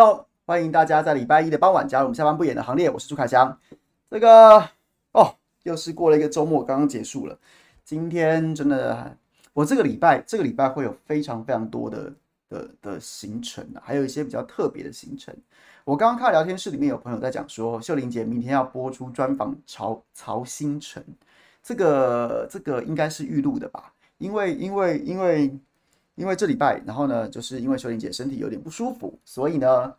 Hello，欢迎大家在礼拜一的傍晚加入我们下班不演的行列。我是朱凯翔。这个哦，又是过了一个周末，刚刚结束了。今天真的，我这个礼拜这个礼拜会有非常非常多的的的行程，还有一些比较特别的行程。我刚刚看聊天室里面有朋友在讲说，秀玲姐明天要播出专访曹曹兴诚，这个这个应该是预录的吧？因为因为因为。因为这礼拜，然后呢，就是因为秀玲姐身体有点不舒服，所以呢，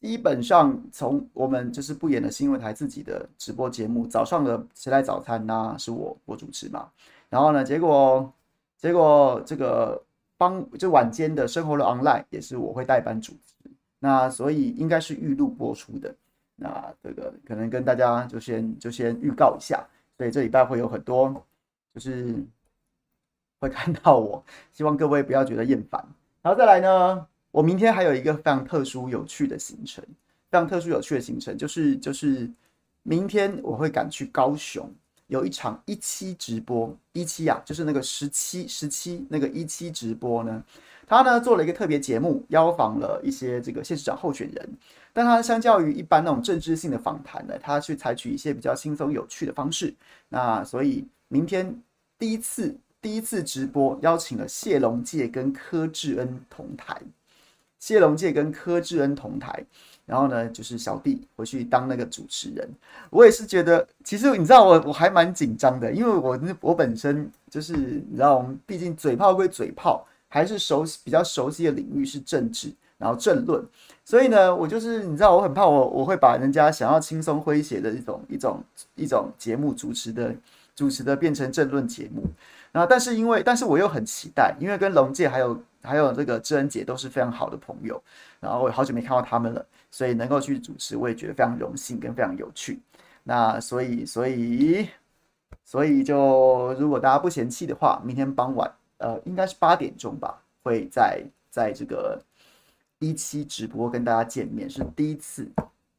基本上从我们就是不演的新闻台自己的直播节目，早上的谁来早餐呢、是我我主持嘛。然后呢，结果结果这个帮就晚间的生活的 online 也是我会代班主持，那所以应该是预录播出的。那这个可能跟大家就先就先预告一下，所以这礼拜会有很多就是。会看到我，希望各位不要觉得厌烦。然后再来呢，我明天还有一个非常特殊有趣的行程，非常特殊有趣的行程就是就是明天我会赶去高雄，有一场一期直播，一期啊，就是那个十七十七那个一期直播呢，他呢做了一个特别节目，邀访了一些这个县市长候选人，但他相较于一般那种政治性的访谈呢，他去采取一些比较轻松有趣的方式。那所以明天第一次。第一次直播邀请了谢龙介跟柯志恩同台，谢龙介跟柯志恩同台，然后呢，就是小弟回去当那个主持人。我也是觉得，其实你知道我我还蛮紧张的，因为我我本身就是你知道，我们毕竟嘴炮归嘴炮，还是熟悉比较熟悉的领域是政治，然后政论，所以呢，我就是你知道，我很怕我我会把人家想要轻松诙谐的一种一种一种节目主持的主持的变成政论节目。那但是因为，但是我又很期待，因为跟龙介还有还有这个知恩姐都是非常好的朋友，然后我好久没看到他们了，所以能够去主持，我也觉得非常荣幸跟非常有趣。那所以所以所以就如果大家不嫌弃的话，明天傍晚呃应该是八点钟吧，会在在这个一期直播跟大家见面，是第一次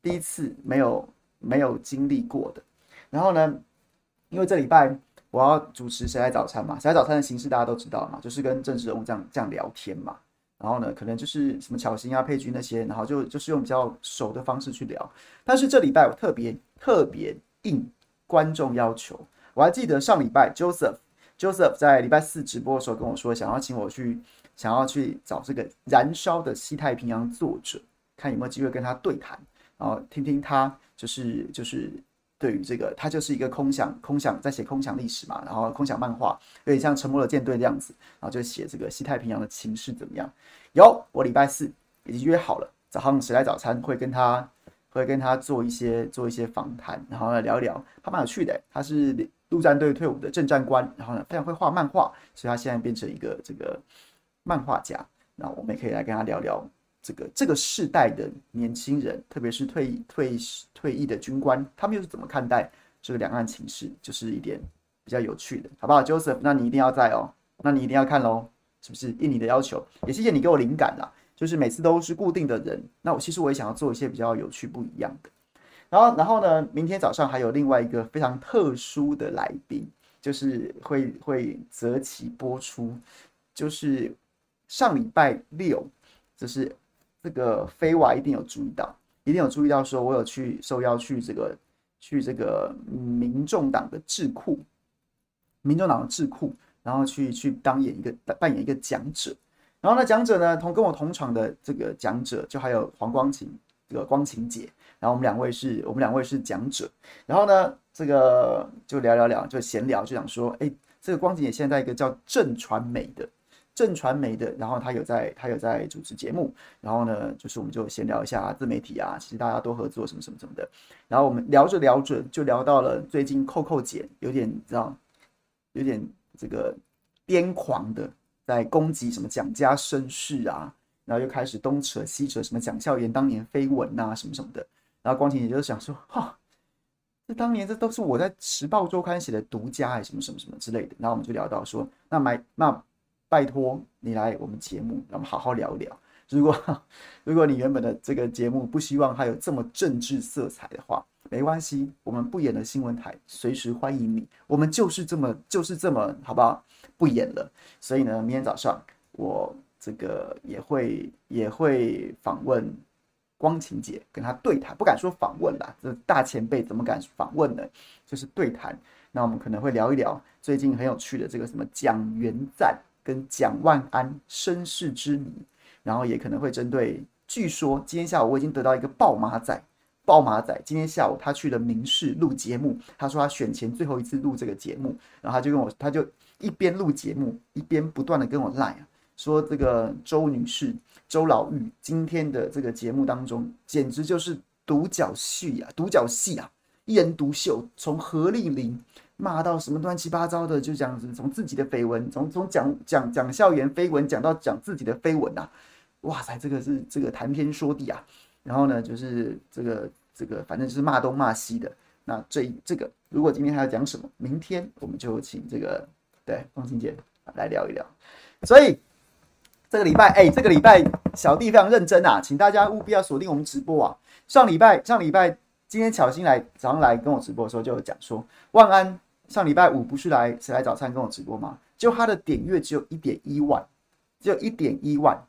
第一次没有没有经历过的。然后呢，因为这礼拜。我要主持《谁来早餐》嘛，《谁来早餐》的形式大家都知道嘛，就是跟政治人物这样这样聊天嘛。然后呢，可能就是什么巧芯啊、佩君那些，然后就就是用比较熟的方式去聊。但是这礼拜我特别特别应观众要求，我还记得上礼拜 Joseph Joseph 在礼拜四直播的时候跟我说，想要请我去，想要去找这个《燃烧的西太平洋》作者，看有没有机会跟他对谈，然后听听他就是就是。对于这个，他就是一个空想，空想在写空想历史嘛，然后空想漫画，有点像《沉默的舰队》这样子，然后就写这个西太平洋的情势怎么样？有，我礼拜四已经约好了，早上谁来早餐会跟他会跟他做一些做一些访谈，然后来聊一聊，他蛮有趣的，他是陆战队退伍的正战官，然后呢非常会画漫画，所以他现在变成一个这个漫画家，然后我们也可以来跟他聊聊。这个这个世代的年轻人，特别是退退退役的军官，他们又是怎么看待这个两岸情势？就是一点比较有趣的，好不好，Joseph？那你一定要在哦，那你一定要看喽，是不是？应你的要求，也谢谢你给我灵感啦。就是每次都是固定的人，那我其实我也想要做一些比较有趣不一样的。然后，然后呢，明天早上还有另外一个非常特殊的来宾，就是会会择期播出，就是上礼拜六，就是。这个飞娃一定有注意到，一定有注意到，说我有去受邀去这个去这个民众党的智库，民众党的智库，然后去去当演一个扮演一个讲者，然后呢，讲者呢同跟我同场的这个讲者，就还有黄光琴这个光晴姐，然后我们两位是我们两位是讲者，然后呢，这个就聊聊聊，就闲聊，就想说，哎，这个光晴姐现在一个叫正传媒的。正传媒的，然后他有在，他有在主持节目，然后呢，就是我们就闲聊一下自媒体啊，其实大家都合作什么什么什么的，然后我们聊着聊着就聊到了最近扣扣姐有点你知道，有点这个癫狂的在攻击什么蒋家身世啊，然后又开始东扯西扯什么蒋孝严当年绯闻啊什么什么的，然后光晴姐就想说哈，这当年这都是我在时报周刊写的独家哎什么什么什么之类的，然后我们就聊到说那买那。拜托你来我们节目，让我们好好聊一聊。如果 如果你原本的这个节目不希望它有这么政治色彩的话，没关系，我们不演的新闻台随时欢迎你。我们就是这么就是这么好不好？不演了。所以呢，明天早上我这个也会也会访问光晴姐，跟她对谈，不敢说访问啦，这大前辈怎么敢访问呢？就是对谈。那我们可能会聊一聊最近很有趣的这个什么蒋元赞。跟蒋万安身世之谜，然后也可能会针对，据说今天下午我已经得到一个爆马仔，爆马仔今天下午他去了民视录节目，他说他选前最后一次录这个节目，然后他就跟我，他就一边录节目一边不断的跟我赖啊，说这个周女士周老玉今天的这个节目当中简直就是独角戏啊，独角戏啊，一人独秀，从何丽玲。骂到什么乱七八糟的，就讲，从自己的绯闻，从从讲讲讲校园绯闻讲到讲自己的绯闻呐，哇塞，这个是这个谈天说地啊，然后呢，就是这个这个，反正就是骂东骂西的。那这这个，如果今天还要讲什么，明天我们就请这个对光晴姐来聊一聊。所以这个礼拜，哎，这个礼拜小弟非常认真啊，请大家务必要锁定我们直播啊。上礼拜上礼拜，今天巧心来早上来跟我直播的时候就有讲说，万安。上礼拜五不是来谁来早餐跟我直播吗？就他的点阅只有一点一万，只有一点一万，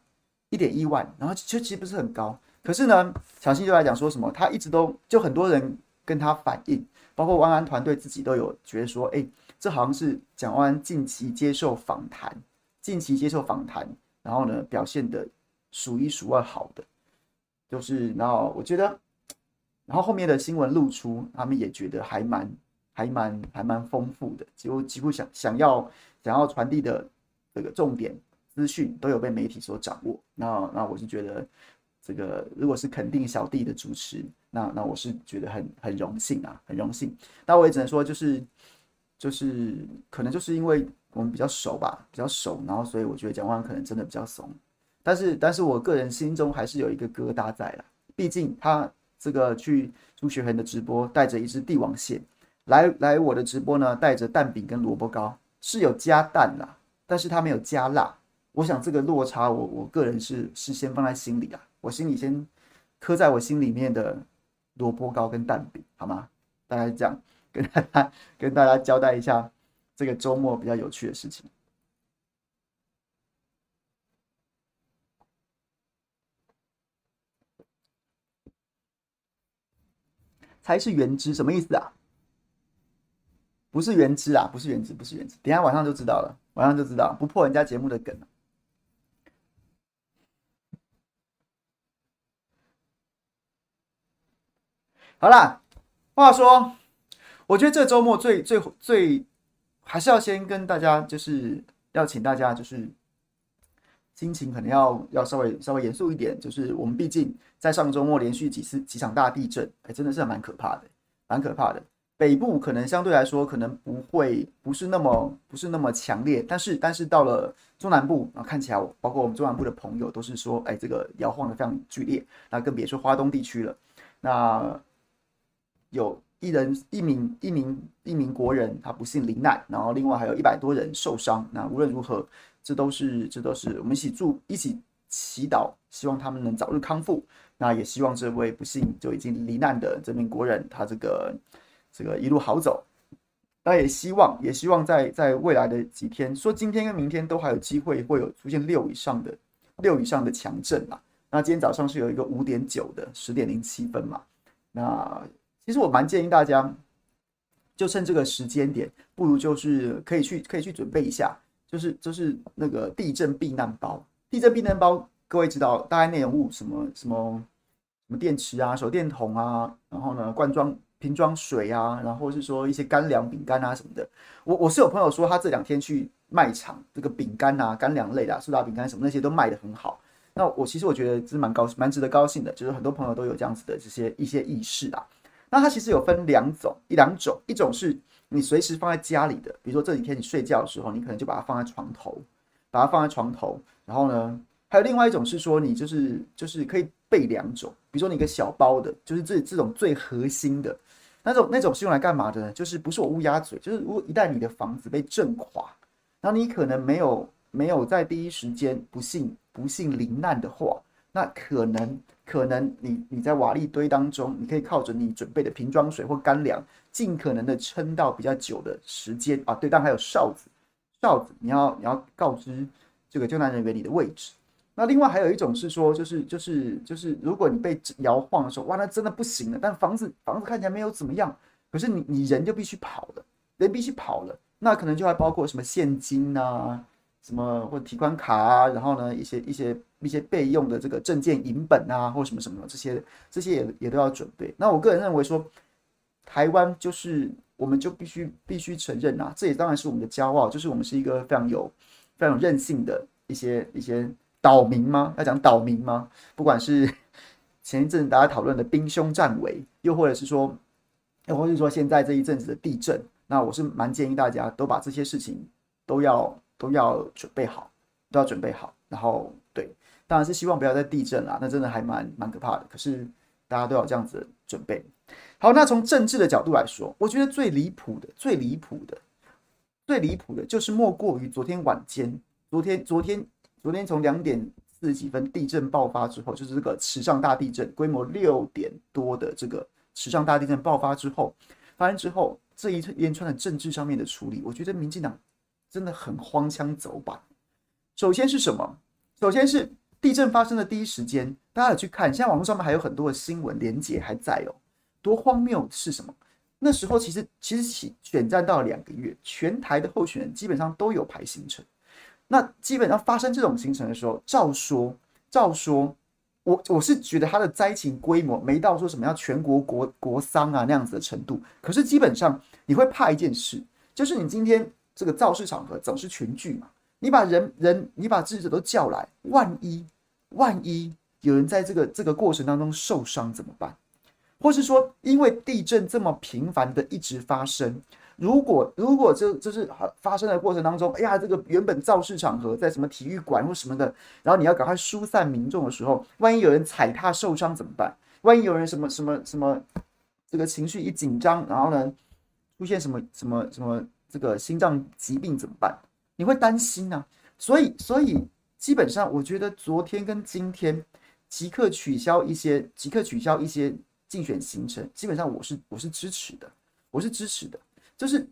一点一万，然后就其实不是很高。可是呢，巧芯就来讲说什么，他一直都就很多人跟他反映，包括万安团队自己都有觉得说，哎，这好像是蒋万安近期接受访谈，近期接受访谈，然后呢表现的数一数二好的，就是然后我觉得，然后后面的新闻露出，他们也觉得还蛮。还蛮还蛮丰富的，几乎几乎想想要想要传递的这个重点资讯都有被媒体所掌握。那那我是觉得，这个如果是肯定小弟的主持，那那我是觉得很很荣幸啊，很荣幸。那我也只能说，就是就是可能就是因为我们比较熟吧，比较熟，然后所以我觉得蒋万可能真的比较怂。但是但是我个人心中还是有一个疙瘩在啦，毕竟他这个去朱学恒的直播，带着一只帝王蟹。来来，我的直播呢，带着蛋饼跟萝卜糕，是有加蛋啦，但是他没有加辣。我想这个落差我，我个人是是先放在心里啊，我心里先刻在我心里面的萝卜糕跟蛋饼，好吗？大概这样 跟大家跟大家交代一下这个周末比较有趣的事情。才是原汁，什么意思啊？不是原汁啊，不是原汁，不是原汁。等下晚上就知道了，晚上就知道，不破人家节目的梗。好啦，话说，我觉得这周末最最最，还是要先跟大家，就是要请大家，就是心情可能要要稍微稍微严肃一点，就是我们毕竟在上周末连续几次几场大地震，哎，真的是蛮可怕的，蛮可怕的。北部可能相对来说可能不会不是那么不是那么强烈，但是但是到了中南部啊，看起来包括我们中南部的朋友都是说，哎，这个摇晃的非常剧烈，那更别说花东地区了。那有一人一名一名一名国人他不幸罹难，然后另外还有一百多人受伤。那无论如何，这都是这都是我们一起祝一起祈祷，希望他们能早日康复。那也希望这位不幸就已经罹难的这名国人他这个。这个一路好走，那也希望，也希望在在未来的几天，说今天跟明天都还有机会会有出现六以上的六以上的强震嘛。那今天早上是有一个五点九的十点零七分嘛。那其实我蛮建议大家，就趁这个时间点，不如就是可以去可以去准备一下，就是就是那个地震避难包。地震避难包，各位知道大概内容物什么什么什么电池啊、手电筒啊，然后呢，罐装瓶装水啊，然后是说一些干粮、饼干啊什么的。我我是有朋友说，他这两天去卖场，这个饼干啊、干粮类的、苏打饼干什么那些都卖得很好。那我其实我觉得是蛮高蛮值得高兴的，就是很多朋友都有这样子的这些一些意识啊。那它其实有分两种，一两种，一种是你随时放在家里的，比如说这几天你睡觉的时候，你可能就把它放在床头，把它放在床头，然后呢，还有另外一种是说你就是就是可以。备两种，比如说你一个小包的，就是这这种最核心的那种，那种是用来干嘛的呢？就是不是我乌鸦嘴，就是如果一旦你的房子被震垮，然后你可能没有没有在第一时间不幸不幸罹难的话，那可能可能你你在瓦砾堆当中，你可以靠着你准备的瓶装水或干粮，尽可能的撑到比较久的时间啊。对，但还有哨子，哨子你要你要告知这个救难人员你的位置。那另外还有一种是说，就是就是就是，如果你被摇晃的时候，哇，那真的不行了。但房子房子看起来没有怎么样，可是你你人就必须跑了，人必须跑了。那可能就还包括什么现金啊，什么或者提款卡啊，然后呢一些一些一些备用的这个证件银本啊，或什么什么这些这些也也都要准备。那我个人认为说，台湾就是我们就必须必须承认啊，这也当然是我们的骄傲，就是我们是一个非常有非常有韧性的一些一些。岛民吗？要讲岛民吗？不管是 前一阵大家讨论的兵凶战危，又或者是说，又或者是说现在这一阵子的地震，那我是蛮建议大家都把这些事情都要都要准备好，都要准备好。然后对，当然是希望不要再地震啦，那真的还蛮蛮可怕的。可是大家都要这样子准备。好，那从政治的角度来说，我觉得最离谱的、最离谱的、最离谱的，就是莫过于昨天晚间，昨天昨天。昨天从两点四十几分地震爆发之后，就是这个池上大地震，规模六点多的这个池上大地震爆发之后，发生之后这一连串的政治上面的处理，我觉得民进党真的很荒腔走板。首先是什么？首先是地震发生的第一时间，大家有去看，现在网络上面还有很多的新闻连结还在哦。多荒谬是什么？那时候其实其实起选战到了两个月，全台的候选人基本上都有排行程。那基本上发生这种形成的时候，照说照说，我我是觉得它的灾情规模没到说什么要全国国国丧啊那样子的程度。可是基本上你会怕一件事，就是你今天这个造势场合总是群聚嘛，你把人人你把智者都叫来，万一万一有人在这个这个过程当中受伤怎么办？或是说因为地震这么频繁的一直发生？如果如果这就是发生的过程当中，哎呀，这个原本造势场合在什么体育馆或什么的，然后你要赶快疏散民众的时候，万一有人踩踏受伤怎么办？万一有人什么什么什么，这个情绪一紧张，然后呢出现什么什么什么这个心脏疾病怎么办？你会担心啊。所以所以基本上，我觉得昨天跟今天即刻取消一些即刻取消一些竞选行程，基本上我是我是支持的，我是支持的。就是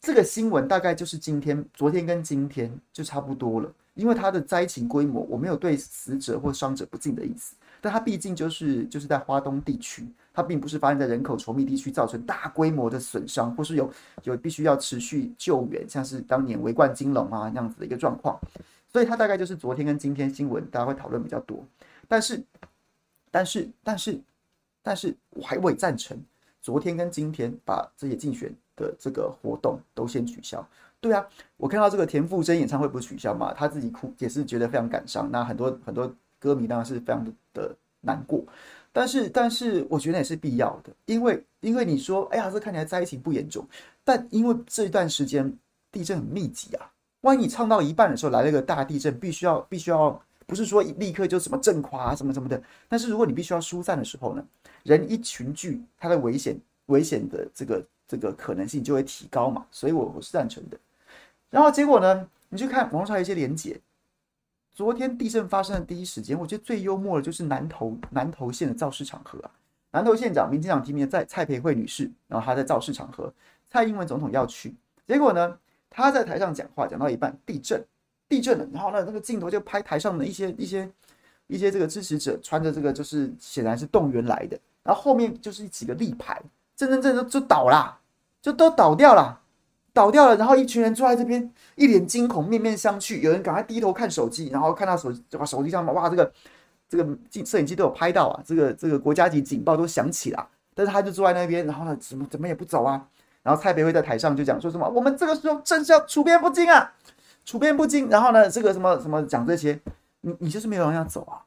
这个新闻，大概就是今天、昨天跟今天就差不多了。因为它的灾情规模，我没有对死者或伤者不敬的意思，但它毕竟就是就是在花东地区，它并不是发生在人口稠密地区，造成大规模的损伤，或是有有必须要持续救援，像是当年围冠金龙啊那样子的一个状况。所以它大概就是昨天跟今天新闻，大家会讨论比较多。但是，但是，但是，但是我还未赞成昨天跟今天把这些竞选。的这个活动都先取消，对啊，我看到这个田馥甄演唱会不是取消嘛，他自己哭也是觉得非常感伤，那很多很多歌迷当然是非常的难过，但是但是我觉得也是必要的，因为因为你说，哎呀，这看起来灾情不严重，但因为这一段时间地震很密集啊，万一你唱到一半的时候来了个大地震，必须要必须要不是说立刻就什么震垮啊什么什么的，但是如果你必须要疏散的时候呢，人一群聚，它的危险危险的这个。这个可能性就会提高嘛，所以我我是赞成的。然后结果呢，你去看网上有一些连结。昨天地震发生的第一时间，我觉得最幽默的就是南投南投县的造势场合啊。南投县长民进党提名的在蔡培慧女士，然后她在造势场合，蔡英文总统要去，结果呢，她在台上讲话讲到一半，地震地震了，然后呢那个镜头就拍台上的一些一些一些这个支持者穿着这个就是显然是动员来的，然后后面就是几个立牌。真真正正就倒了，就都倒掉了，倒掉了。然后一群人坐在这边，一脸惊恐，面面相觑。有人赶快低头看手机，然后看到手就把手机上哇，这个这个镜摄影机都有拍到啊，这个这个国家级警报都响起了，但是他就坐在那边，然后呢，怎么怎么也不走啊。然后蔡培慧在台上就讲说什么，我们这个时候正是要处变不惊啊，处变不惊。然后呢，这个什么什么讲这些，你你就是没有人要走啊。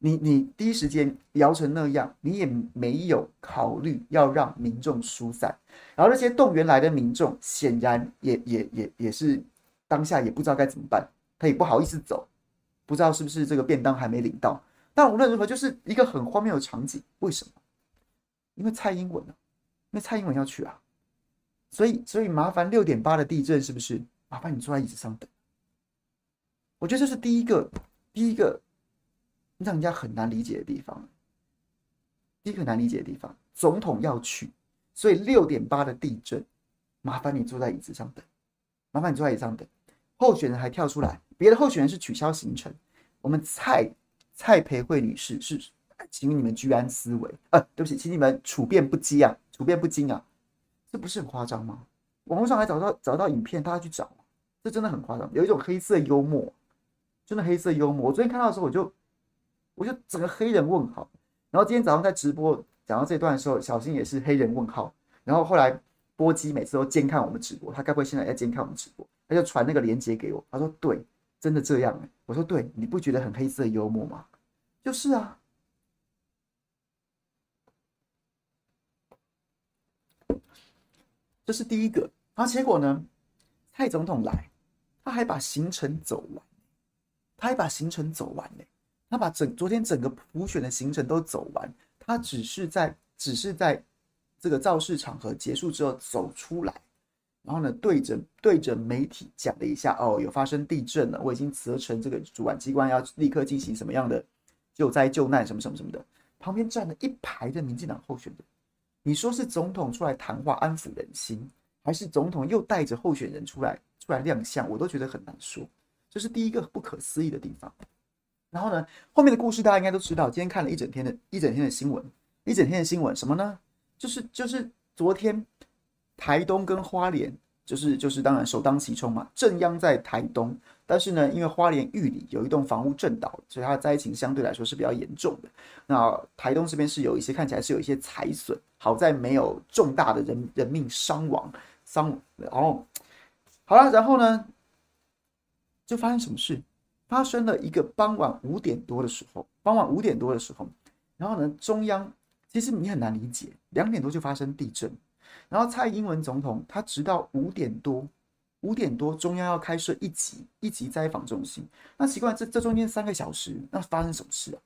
你你第一时间摇成那样，你也没有考虑要让民众疏散，然后那些动员来的民众显然也也也也是当下也不知道该怎么办，他也不好意思走，不知道是不是这个便当还没领到。但无论如何，就是一个很荒谬的场景。为什么？因为蔡英文啊，因为蔡英文要去啊，所以所以麻烦六点八的地震是不是？麻烦你坐在椅子上等。我觉得这是第一个，第一个。让人家很难理解的地方，第一个难理解的地方，总统要去，所以六点八的地震，麻烦你坐在椅子上等，麻烦你坐在椅子上等。候选人还跳出来，别的候选人是取消行程，我们蔡蔡培慧女士是，请你们居安思危，呃，对不起，请你们处变不惊啊，处变不惊啊，这不是很夸张吗？网络上还找到找到影片，大家去找，这真的很夸张，有一种黑色幽默，真的黑色幽默。我昨天看到的时候，我就。我就整个黑人问号，然后今天早上在直播讲到这段的时候，小新也是黑人问号，然后后来波基每次都监看我们直播，他该不会现在要监看我们直播？他就传那个链接给我，他说对，真的这样。我说对，你不觉得很黑色幽默吗？就是啊，这是第一个。然后结果呢，蔡总统来，他还把行程走完，他还把行程走完呢。他把整昨天整个普选的行程都走完，他只是在只是在这个造势场合结束之后走出来，然后呢，对着对着媒体讲了一下，哦，有发生地震了，我已经责成这个主管机关要立刻进行什么样的救灾救难什么什么什么的。旁边站了一排的民进党候选人，你说是总统出来谈话安抚人心，还是总统又带着候选人出来出来亮相，我都觉得很难说。这是第一个不可思议的地方。然后呢，后面的故事大家应该都知道。今天看了一整天的一整天的新闻，一整天的新闻什么呢？就是就是昨天台东跟花莲，就是就是当然首当其冲嘛，正央在台东，但是呢，因为花莲玉里有一栋房屋震倒，所以它的灾情相对来说是比较严重的。那台东这边是有一些看起来是有一些财损，好在没有重大的人人命伤亡伤。然后好了，然后呢，就发生什么事？发生了一个傍晚五点多的时候，傍晚五点多的时候，然后呢，中央其实你很难理解，两点多就发生地震，然后蔡英文总统他直到五点多，五点多中央要开设一级一级灾防中心，那奇怪，这这中间三个小时，那发生什么事啊？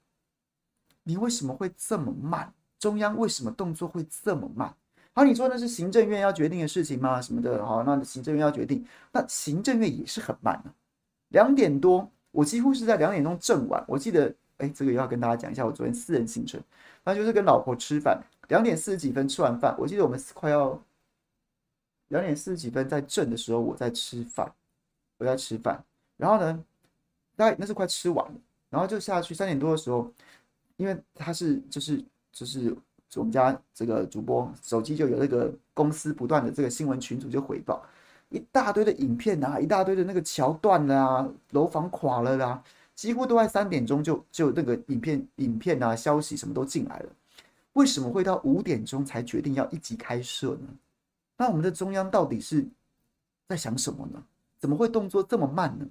你为什么会这么慢？中央为什么动作会这么慢？好，你说那是行政院要决定的事情吗？什么的？好，那行政院要决定，那行政院也是很慢的，两点多。我几乎是在两点钟正晚，我记得，哎，这个又要跟大家讲一下我昨天私人行程，那就是跟老婆吃饭，两点四十几分吃完饭，我记得我们快要两点四十几分在正的时候，我在吃饭，我在吃饭，然后呢，大概那是快吃完了，然后就下去三点多的时候，因为他是就是就是我们家这个主播手机就有那个公司不断的这个新闻群组就回报。一大堆的影片啊，一大堆的那个桥断了啊，楼房垮了啦、啊，几乎都在三点钟就就那个影片影片啊，消息什么都进来了。为什么会到五点钟才决定要一级开设呢？那我们的中央到底是在想什么呢？怎么会动作这么慢呢？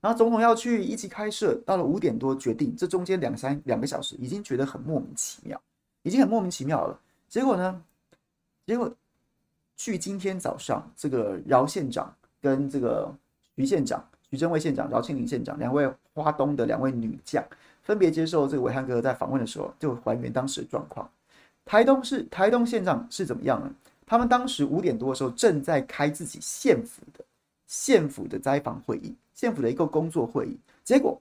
然后总统要去一级开设，到了五点多决定，这中间两三两个小时已经觉得很莫名其妙，已经很莫名其妙了。结果呢？结果。据今天早上这个饶县长跟这个徐县长、徐正惠县长、饶庆铃县长两位花东的两位女将，分别接受这个暐瀚哥在访问的时候，就还原当时的状况。台东是台东县长是怎么样呢？他们当时五点多的时候正在开自己县府的县府的灾防会议，县府的一个工作会议。结果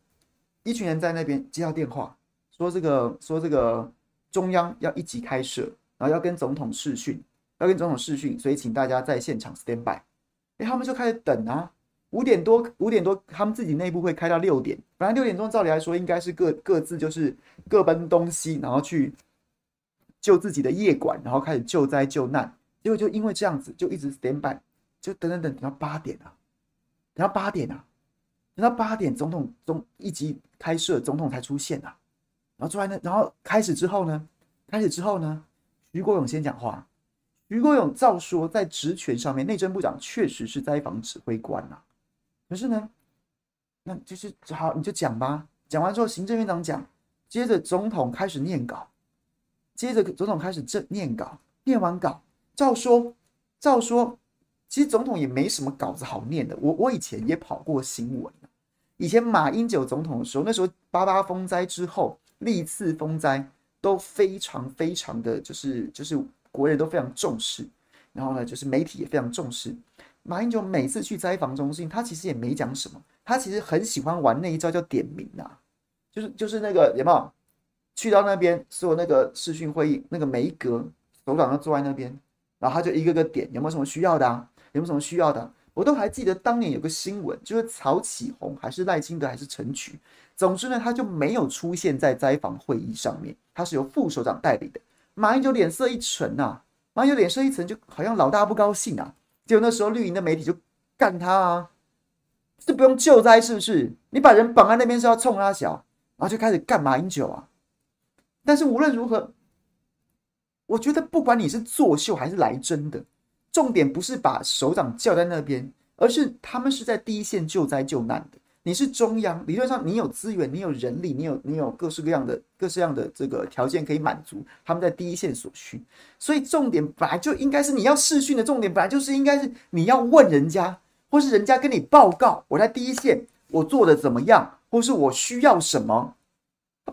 一群人在那边接到电话，说这个说这个中央要一级开设，然后要跟总统视讯。要跟总统视讯，所以请大家在现场 stand by。哎，他们就开始等啊，五点多，五点多，他们自己内部会开到六点。本来六点钟照理来说应该是各各自就是各奔东西，然后去救自己的夜馆，然后开始救灾救难。结果就因为这样子，就一直 stand by，就等等等等到八点啊，等到八点啊，等到八点，总统总一级开设，总统才出现呐、啊。然后出来呢，然后开始之后呢，开始之后呢，徐国勇先讲话。徐国勇照说，在职权上面，内政部长确实是灾防指挥官呐、可是呢，那就是好，你就讲吧。讲完之后，行政院长讲，接着总统开始念稿，接着总统开始正念稿，念完稿，照说，照说，其实总统也没什么稿子好念的。我我以前也跑过新闻，以前马英九总统的时候，那时候八八风灾之后，历次风灾都非常非常的就是就是。国人都非常重视，然后呢，就是媒体也非常重视。马英九每次去灾防中心，他其实也没讲什么，他其实很喜欢玩那一招叫点名啊，就是就是那个有没有？去到那边，所有那个视讯会议，那个每一格首长都坐在那边，然后他就一个个点，有没有什么需要的啊？有没有什么需要的？我都还记得当年有个新闻，就是曹启宏还是赖清德还是陈菊，总之呢，他就没有出现在灾防会议上面，他是由副首长代理的。马英九脸色一沉呐，马英九脸色一沉，就好像老大不高兴啊。结果那时候绿营的媒体就干他啊，这不用救灾是不是？你把人绑在那边是要冲他小，然后就开始干马英九啊。但是无论如何，我觉得不管你是作秀还是来真的，重点不是把首长叫在那边，而是他们是在第一线救灾救难的。你是中央，理论上你有资源，你有人力，你有你有各式各样的各式各样的这个条件可以满足他们在第一线所需，所以重点本来就应该是你要试训的重点，本来就是应该是你要问人家，或是人家跟你报告我在第一线我做的怎么样，或是我需要什么，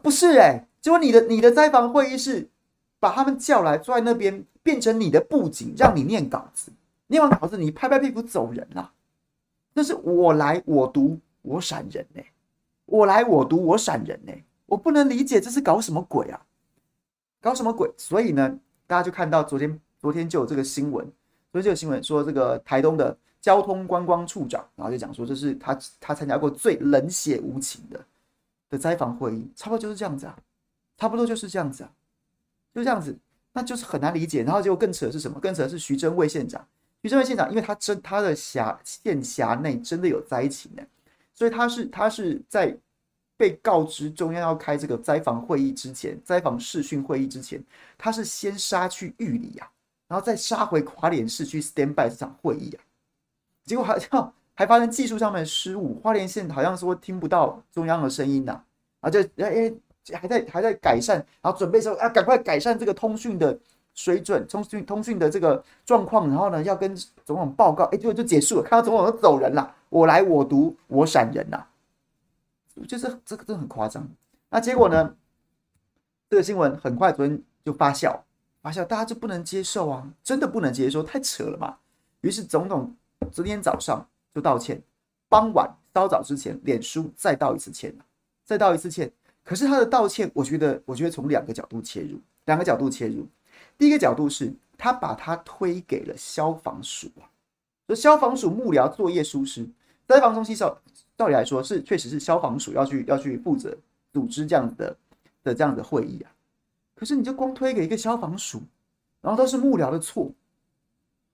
不是哎、欸，结果你的你的灾防会议是把他们叫来坐在那边，变成你的布景，让你念稿子，念完稿子你拍拍屁股走人了，那是我来我读。我闪人呢、我来我读我闪人呢、我不能理解这是搞什么鬼啊，搞什么鬼？所以呢，大家就看到昨天昨天就有这个新闻，昨天就有新闻说这个台东的交通观光处长，然后就讲说这是他他参加过最冷血无情的的灾防会议，差不多就是这样子啊，差不多就是这样子啊，就这样子，那就是很难理解。然后结果更扯的是什么？更扯的是徐榛蔚县长，徐榛蔚县长，因为他真他的辖县辖内真的有灾情呢、所以他是他是在被告知中央要开这个灾防会议之前，灾防视讯会议之前，他是先杀去玉里啊，然后再杀回花莲市去 stand by 这场会议啊，结果好像 还发生技术上面的失误，花莲县好像说听不到中央的声音呐，啊就哎哎还在还在改善，然后准备说啊赶快改善这个通讯的水准，通讯通讯的这个状况，然后呢要跟总统报告，哎结果就结束了，看到总统都走人了。我来我读我闪人呐、啊，就是这个真的很夸张。那结果呢？这个新闻很快昨天就发酵，发酵大家就不能接受啊，真的不能接受，太扯了嘛。于是总统昨天早上就道歉，傍晚稍早之前，脸书再道一次歉，再道一次歉。可是他的道歉，我觉得，我觉得从两个角度切入，两个角度切入。第一个角度是他把他推给了消防署啊，就消防署幕僚作业疏失。灾防中心照道理来说是确实是消防署要去要去负责组织这样的的这样的会议啊，可是你就光推给一个消防署，然后都是幕僚的错，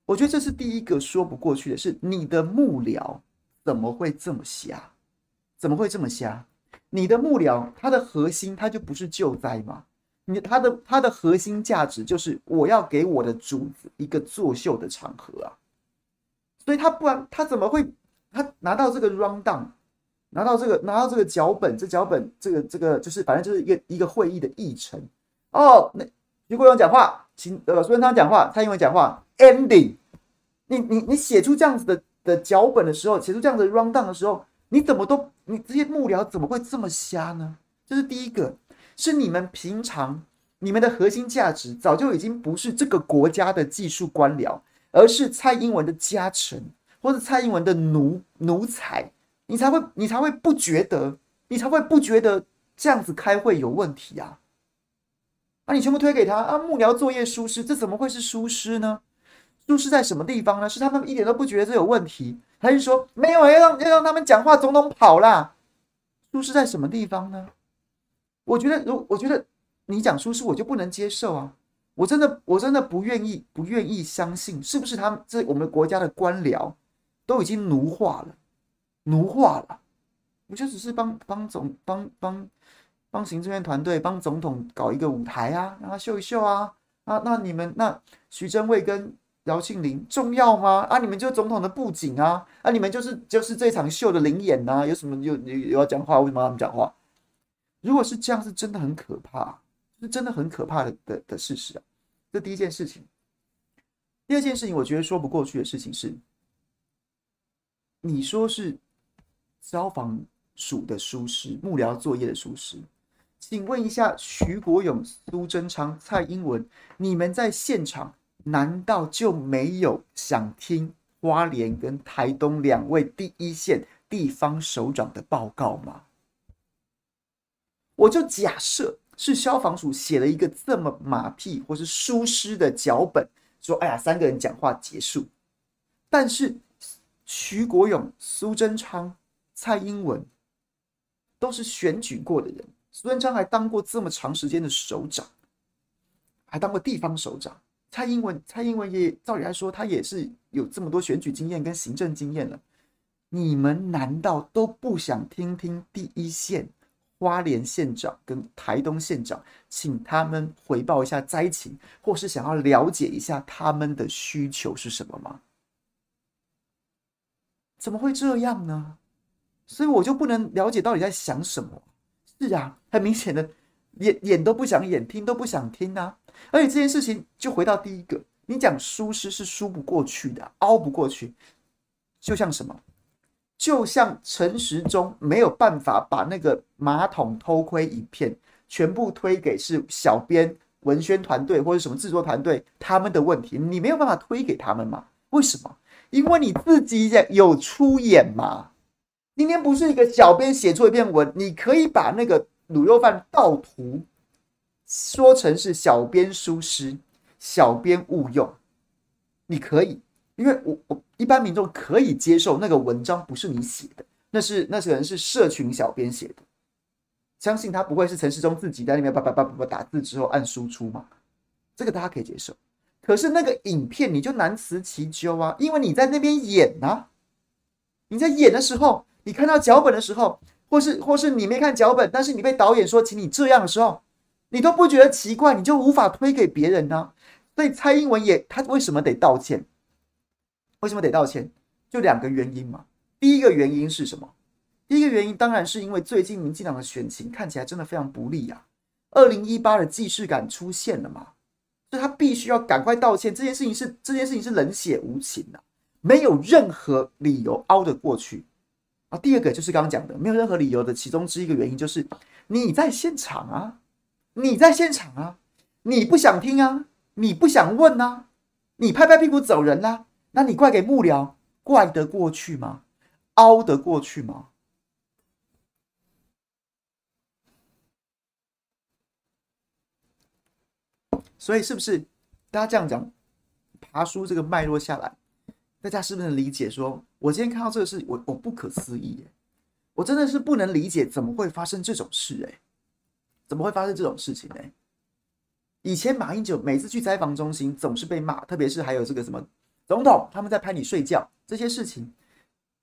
我觉得这是第一个说不过去的，是你的幕僚怎么会这么瞎？怎么会这么瞎？你的幕僚他的核心他就不是救灾吗？你他的他的核心价值就是我要给我的主子一个作秀的场合啊，所以他不然他怎么会？他拿到这个 rundown，拿到这个拿到这个脚本，这脚本这个这个就是反正就是一个一个会议的议程哦。那徐国勇讲话，请呃苏贞昌讲话，蔡英文讲话，ending。你你你写出这样子的的脚本的时候，写出这样子的 rundown 的时候，你怎么都你这些幕僚怎么会这么瞎呢？这是第一个，是你们平常你们的核心价值早就已经不是这个国家的技术官僚，而是蔡英文的家臣。或者蔡英文的奴奴才，你才会你才会不觉得，你才会不觉得这样子开会有问题啊？啊，你全部推给他啊？幕僚作业疏失，这怎么会是疏失呢？疏失在什么地方呢？是他们一点都不觉得这有问题，还是说没有要让要让他们讲话，总统跑啦？疏失在什么地方呢？我觉得，如我觉得你讲疏失，我就不能接受啊！我真的我真的不愿意不愿意相信，是不是他们这我们国家的官僚？都已经奴化了，奴化了，不就只是帮帮总帮帮帮行政院团队帮总统搞一个舞台啊，让他秀一秀啊？啊，那你们那徐榛蔚跟姚庆林重要吗？啊，你们就总统的布景啊，啊，你们就是就是这场秀的灵眼呐，有什么有有要讲话？为什么他们讲话？如果是这样，是真的很可怕，是真的很可怕的的的事实啊。这第一件事情。第二件事情，我觉得说不过去的事情是，你说是消防署的疏失、幕僚作业的疏失，请问一下，徐国勇、苏贞昌、蔡英文，你们在现场难道就没有想听花莲跟台东两位第一线地方首长的报告吗？我就假设是消防署写了一个这么马屁或是疏失的脚本。说：“哎呀，三个人讲话结束。”但是徐国勇、苏贞昌、蔡英文都是选举过的人。苏贞昌还当过这么长时间的首长，还当过地方首长。蔡英文，蔡英文也照理来说，他也是有这么多选举经验跟行政经验了。你们难道都不想听听第一线？花莲县长跟台东县长，请他们回报一下灾情，或是想要了解一下他们的需求是什么吗？怎么会这样呢？所以我就不能了解到底在想什么。是啊，很明显的，演演都不想演，听都不想听啊。而且这件事情就回到第一个，你讲疏失是疏不过去的，熬不过去，就像什么？就像陈时中没有办法把那个马桶偷窥影片全部推给是小编、文宣团队或者什么制作团队他们的问题，你没有办法推给他们吗？为什么？因为你自己有出演嘛。今天不是一个小编写出一篇文，你可以把那个卤肉饭盗图说成是小编疏失、小编误用，你可以。因为我我一般民众可以接受那个文章不是你写的，那是那些人是社群小编写的，相信他不会是陈世忠自己在那边叭叭叭叭叭打字之后按输出嘛，这个大家可以接受。可是那个影片你就难辞其咎啊，因为你在那边演啊，你在演的时候，你看到脚本的时候，或是或是你没看脚本，但是你被导演说请你这样的时候，你都不觉得奇怪，你就无法推给别人呢、所以蔡英文也他为什么得道歉？为什么得道歉？就两个原因嘛。第一个原因是什么？第一个原因当然是因为最近民进党的选情看起来真的非常不利啊。二零一八的既视感出现了嘛，所以他必须要赶快道歉。这件事情是这件事情是冷血无情的，没有任何理由凹得过去啊。第二个就是刚刚讲的，没有任何理由的其中之一个原因就是你在现场啊，你在现场啊，你不想听啊，你不想问啊，你拍拍屁股走人啦、啊。那你怪给幕僚，怪得过去吗？凹得过去吗？所以是不是大家这样讲，爬梳这个脉络下来，大家是不是理解说？说我今天看到这个事，我我不可思议，我真的是不能理解，怎么会发生这种事？哎，怎么会发生这种事情？呢？以前马英九每次去灾防中心，总是被骂，特别是还有这个什么。总统他们在拍你睡觉这些事情，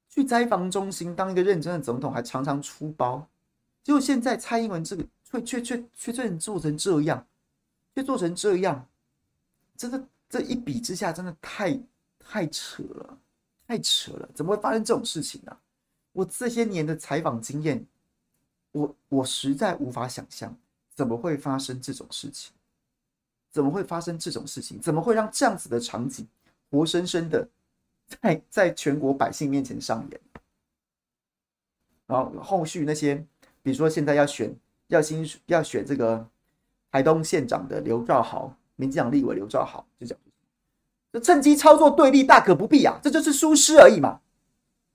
去灾防中心当一个认真的总统，还常常出包。结果现在蔡英文这个却却却却做成这样，却做成这样，真的这一比之下，真的太太扯了，太扯了！怎么会发生这种事情呢？我这些年的采访经验，我我实在无法想象怎么会发生这种事情，怎么会发生这种事情？怎么会让这样子的场景？活生生的在在全国百姓面前上演，然后后续那些，比如说现在要选要新要选这个台东县长的刘兆豪，民进党立委刘兆豪就讲，就趁机操作对立，大可不必啊，这就是疏失而已嘛。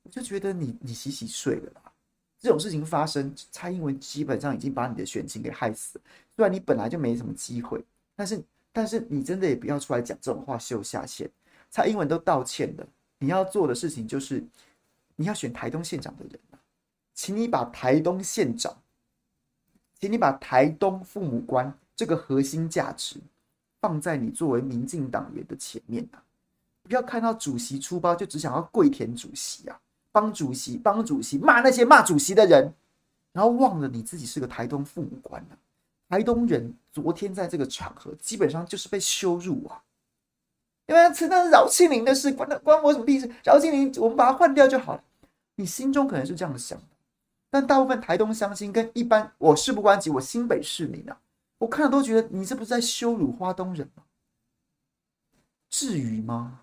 我就觉得你你洗洗睡了啦，这种事情发生，蔡英文基本上已经把你的选情给害死了。虽然你本来就没什么机会，但是但是你真的也不要出来讲这种话秀下限。蔡英文都道歉了，你要做的事情就是，你要选台东县长的人，请你把台东县长，请你把台东父母官这个核心价值放在你作为民进党员的前面啊！不要看到主席出包就只想要跪舔主席啊！帮主席，帮主席，骂那些骂主席的人，然后忘了你自己是个台东父母官了。台东人昨天在这个场合基本上就是被羞辱啊！因为那是饶庆铃的事，关关我什么屁事？饶庆林，我们把它换掉就好了。你心中可能是这样想的，但大部分台东乡亲跟一般我事不关己，我新北市民啊，我看了都觉得你这不是在羞辱花东人吗？至于吗？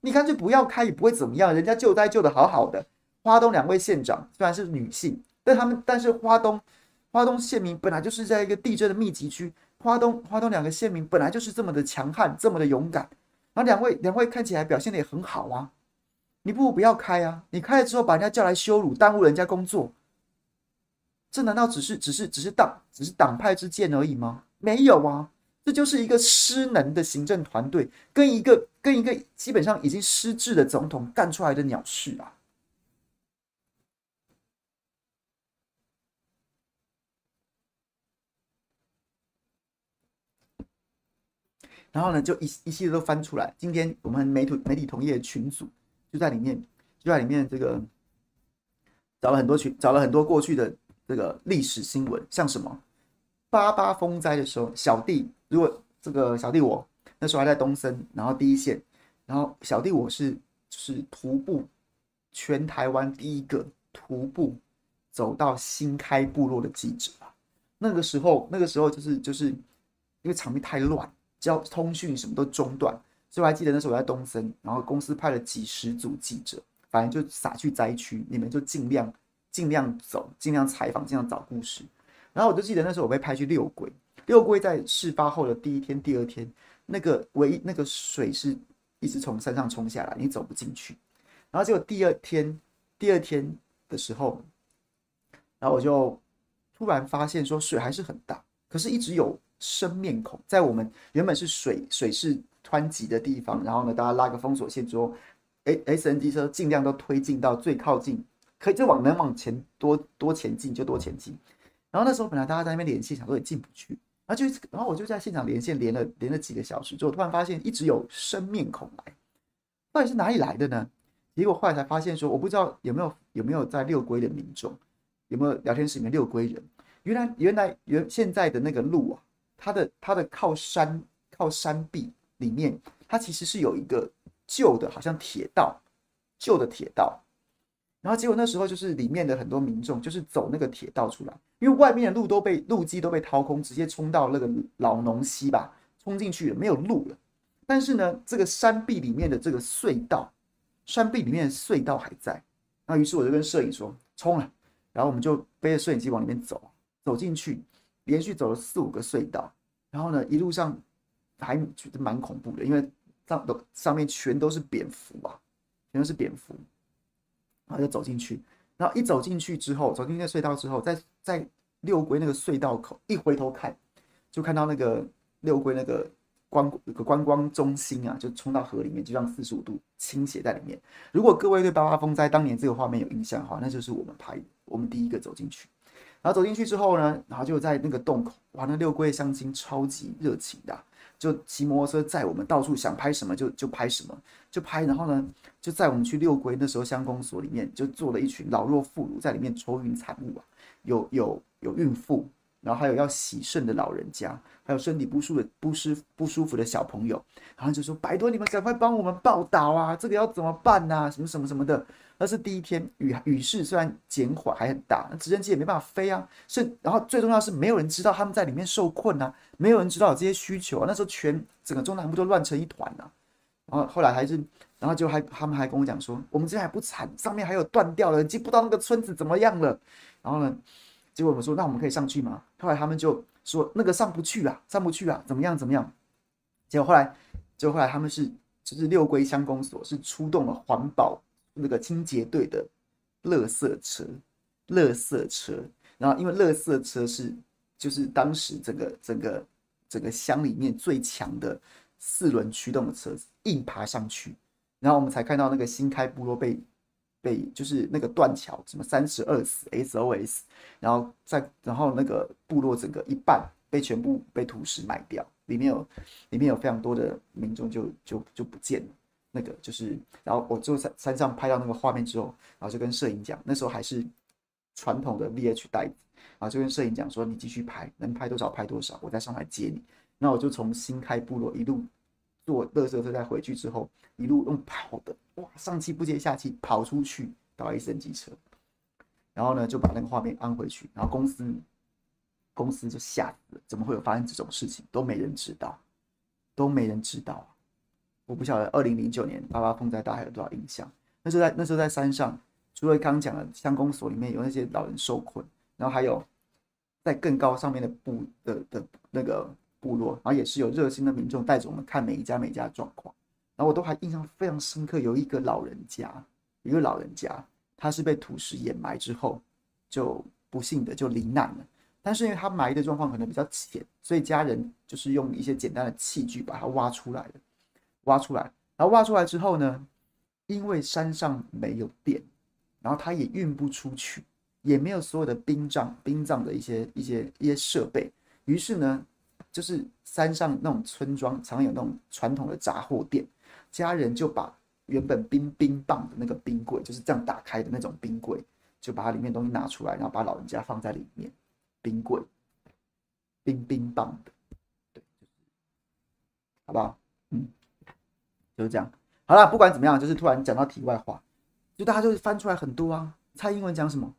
你干脆不要开也不会怎么样，人家救灾救得好好的。花东两位县长虽然是女性，但他们但是花东。花东县民本来就是在一个地震的密集区，花东花东两个县民本来就是这么的强悍，这么的勇敢，然后两位两位看起来表现的也很好啊，你不如不要开啊，你开了之后把人家叫来羞辱，耽误人家工作，这难道只是只是只是党只是党派之见而已吗？没有啊，这就是一个失能的行政团队跟一个跟一个基本上已经失智的总统干出来的鸟事啊。然后呢，就一一系列都翻出来。今天我们媒体媒体同业群组就在里面，就在里面这个找了很多群，找了很多过去的这个历史新闻，像什么八八风灾的时候，小弟如果这个小弟我那时候还在东森，然后第一线，然后小弟我是是徒步全台湾第一个徒步走到新开部落的记者啊。那个时候那个时候就是就是因为场面太乱。交通讯什么都中断，所以我还记得那时候我在东森，然后公司派了几十组记者，反正就撒去灾区，你们就尽量尽量走，尽量采访，尽量找故事。然后我就记得那时候我被派去六龟，六龟在事发后的第一天、第二天，那个唯一那个水是一直从山上冲下来，你走不进去。然后结果第二天，第二天的时候，然后我就突然发现说水还是很大，可是一直有。生面孔在我们原本是水水势湍急的地方，然后呢，大家拉个封锁线之后，SNG 车尽量都推进到最靠近，可以就往能往前多多前进就多前进。然后那时候本来大家在那边连线，想说也进不去，然后就然后我就在现场连线连了连了几个小时之后，突然发现一直有生面孔来，到底是哪里来的呢？结果后来才发现说，我不知道有没有有没有在六龟的民众，有没有聊天室里面六龟人，原来原来原现在的那个路啊。它的它的靠山靠山壁里面，它其实是有一个旧的，好像铁道，旧的铁道。然后结果那时候就是里面的很多民众就是走那个铁道出来，因为外面的路都被路基都被掏空，直接冲到那个老农溪吧，冲进去了，没有路了。但是呢，这个山壁里面的这个隧道，山壁里面的隧道还在。那于是我就跟摄影说冲了，然后我们就背着摄影机往里面走，走进去。连续走了四五个隧道，然后呢，一路上还觉得蛮恐怖的，因为上都上面全都是蝙蝠啊，全都是蝙蝠，然后就走进去，然后一走进去之后，走进那个隧道之后，在在六龟那个隧道口一回头看，就看到那个六龟那个观那个观光中心啊，就冲到河里面，就这样四十五度倾斜在里面。如果各位对八八风灾当年这个画面有印象的话，那就是我们拍，我们第一个走进去。然后走进去之后呢，然后就在那个洞口，哇，那六龟相亲超级热情的，就骑摩托车载我们到处，想拍什么就就拍什么，就拍。然后呢，就载我们去六龟，那时候乡公所里面就坐了一群老弱妇孺在里面抽运产物啊，有有有孕妇，然后还有要洗肾的老人家，还有身体不舒服的不舒不舒服的小朋友，然后就说拜托你们赶快帮我们报道啊，这个要怎么办呐？什么什么什么的。那是第一天，雨雨势虽然减缓，还很大，那直升机也没办法飞啊。是，然后最重要是没有人知道他们在里面受困啊，没有人知道有这些需求啊。那时候全整个中南部都乱成一团啊。然后后来还是，然后就还他们还跟我讲说，我们这边还不惨，上面还有断掉了，已经不知道那个村子怎么样了。然后呢，结果我们说，那我们可以上去吗？后来他们就说那个上不去啊，上不去啊，怎么样怎么样？结果后来，结果后来他们是就是六龟乡公所是出动了环保。那个清洁队的垃圾车，垃圾车，然后因为垃圾车是就是当时整个整个整个乡里面最强的四轮驱动的车子，硬爬上去，然后我们才看到那个新开部落被被就是那个断桥，什么三十二死 SOS，然后在然后那个部落整个一半被全部被土石埋掉，里面有里面有非常多的民众就就就不见了。那个就是，然后我就在山上拍到那个画面之后，然后就跟摄影讲，那时候还是传统的 VH 带子，然后就跟摄影讲说，你继续拍，能拍多少拍多少，我再上来接你。那我就从新开部落一路坐乐色车再回去之后，一路用跑的，哇，上气不接下气跑出去到一升机车，然后呢就把那个画面安回去，然后公司公司就吓死了，怎么会有发生这种事情，都没人知道，都没人知道。我不晓得，二零零九年八八风灾大家有多少印象？那时候在那时候在山上，除了刚刚讲的乡公所里面有那些老人受困，然后还有在更高上面的部的的那个部落，然后也是有热心的民众带着我们看每一家每一家的状况，然后我都还印象非常深刻，有一个老人家，一个老人家，他是被土石掩埋之后，就不幸的就罹难了，但是因为他埋的状况可能比较浅，所以家人就是用一些简单的器具把它挖出来了。挖出来，然后挖出来之后呢，因为山上没有电，然后他也运不出去，也没有所有的殡葬、殡葬的一些一些一些设备，于是呢，就是山上那种村庄常有那种传统的杂货店，家人就把原本冰冰棒的那个冰柜，就是这样打开的那种冰柜，就把它里面东西拿出来，然后把老人家放在里面，冰柜，冰冰棒的，对，好不好？嗯。就是这样，好了，不管怎么样，就是突然讲到题外话，就大家就翻出来很多啊。蔡英文讲什么？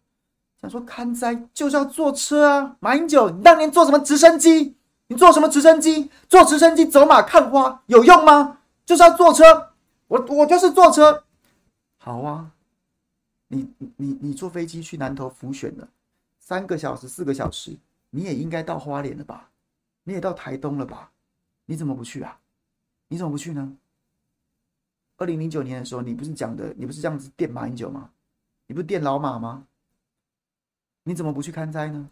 讲说看灾就是要坐车啊。马英九，你当年坐什么直升机？你坐什么直升机？坐直升机走马看花有用吗？就是要坐车。我我就是坐车。好啊，你你你坐飞机去南投辅选了，三个小时四个小时，你也应该到花莲了吧？你也到台东了吧？你怎么不去啊？你怎么不去呢？二零零九年的时候，你不是讲的，你不是这样子电马英九吗？你不是电老马吗？你怎么不去看灾呢？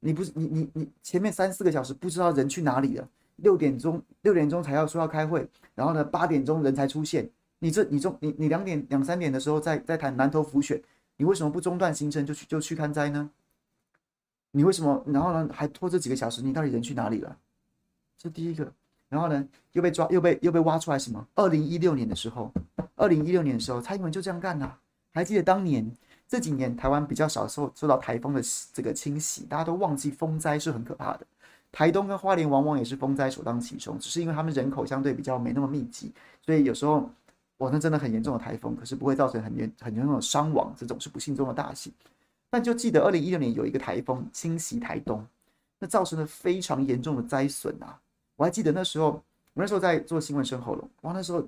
你不是你你你前面三四个小时不知道人去哪里了，六点钟六点钟才要说要开会，然后呢八点钟人才出现，你这你中你你两点两三点的时候在在谈南投辅选，你为什么不中断行程就去就去看灾呢？你为什么然后呢还拖这几个小时？你到底人去哪里了？这第一个。然后呢，又被抓，又被又被挖出来什么？二零一六年的时候，二零一六年的时候，蔡英文就这样干啊。还记得当年这几年台湾比较少受受到台风的这个侵袭，大家都忘记风灾是很可怕的。台东跟花莲往往也是风灾首当其冲，只是因为他们人口相对比较没那么密集，所以有时候哇，那真的很严重的台风，可是不会造成很严很严重的伤亡，这种是不幸中的大幸。但就记得二零一六年有一个台风侵袭台东，那造成了非常严重的灾损啊。我还记得那时候，我那时候在做新闻深喉咙，哇，那时候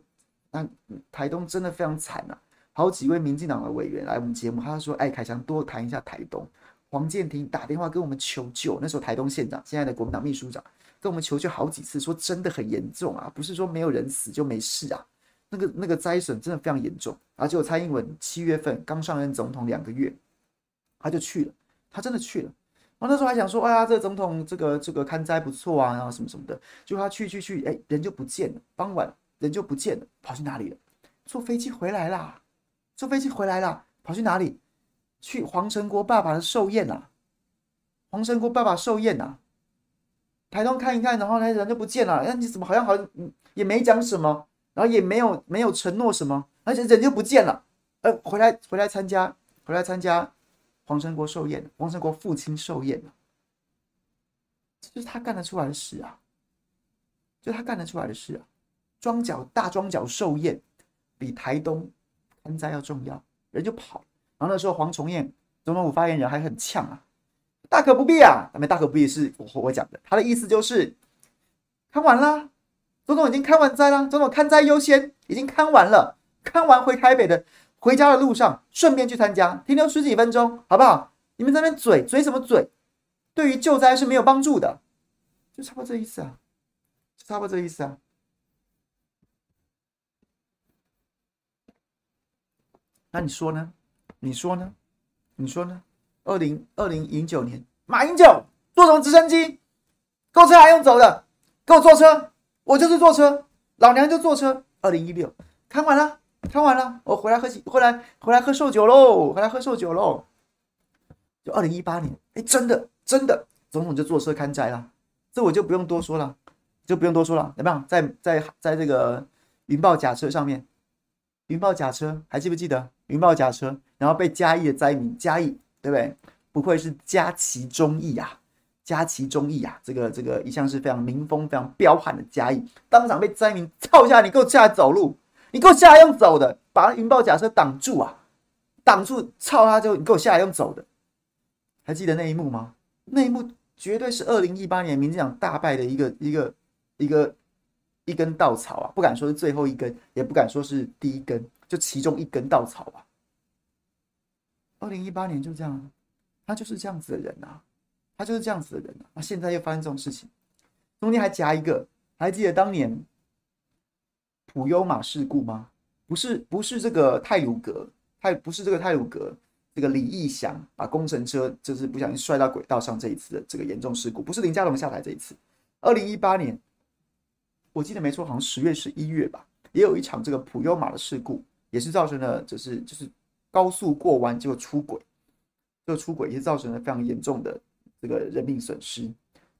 那台东真的非常惨啊！好几位民进党的委员来我们节目，他说：“哎，凯强多谈一下台东。”黄健庭打电话跟我们求救，那时候台东县长，现在的国民党秘书长跟我们求救好几次，说真的很严重啊，不是说没有人死就没事啊，那个那个灾损真的非常严重。而且蔡英文七月份刚上任总统两个月，他就去了，他真的去了。我那时候还想说，哎呀，这个总统这个这个看灾不错啊，然后什么什么的，就他去去去，哎，人就不见了，傍晚人就不见了，跑去哪里了？坐飞机回来啦，坐飞机回来啦，跑去哪里？去黄成国爸爸的寿宴呐，黄成国爸爸寿宴呐，台东看一看，然后呢人就不见了，哎，你怎么好像好像也没讲什么，然后也没有没有承诺什么，而且人就不见了，呃，回来回来参加，回来参加。黄成国寿宴，黄成国父亲寿宴，这是他干得出来的事啊！就他干得出来的事啊！庄脚大庄脚寿宴比台东看灾要重要，人就跑。然后那时候黄崇彦总统府发言人还很呛啊，大可不必啊！那边大可不必是我我讲的，他的意思就是看完了，总统已经看完灾了，总统看灾优先，已经看完了，看完回台北的。回家的路上，顺便去参加，停留十几分钟，好不好？你们在那边嘴嘴什么嘴？对于救灾是没有帮助的，就差不多这意思啊，就差不多这意思啊。那你说呢？你说呢？你说呢？二零二零零九年，马英九坐什么直升机？购车还用走的？给我坐车，我就是坐车，老娘就坐车。二零一六，看完了。看完了，我回来喝喜，回来回来喝寿酒喽，回来喝寿酒喽。就二零一八年，哎，真的真的，总统就坐车看灾了，这我就不用多说了，就不用多说了，怎么样？在在在这个云豹甲车上面，云豹甲车还记不记得云豹甲车？然后被嘉义的灾民嘉义，对不对？不愧是嘉其忠义啊，嘉其忠义啊，这个这个一向是非常民风非常彪悍的嘉义，当场被灾民操下，你给我下来走路，你给我下来用走的，把云豹甲车挡住啊，挡住，操他就你给我下来用走的，还记得那一幕吗？那一幕绝对是二零一八年民进党大败的一个一个一个一根稻草啊，不敢说是最后一根，也不敢说是第一根，就其中一根稻草吧。二零一八年就这样。他就是这样子的人、啊，他就是这样子的人啊。那现在又发生这种事情，中间还夹一个，还记得当年普悠玛事故吗？不是，不是这个泰鲁格，泰不是这个泰鲁格，这个李义祥把工程车就是不小心摔到轨道上这一次的这个严重事故，不是林佳龙下台这一次。二零一八年，我记得没错，好像十月、十一月吧，也有一场这个普悠玛的事故，也是造成了就是就是高速过弯结果出轨。就出轨也是造成了非常严重的这个人命损失，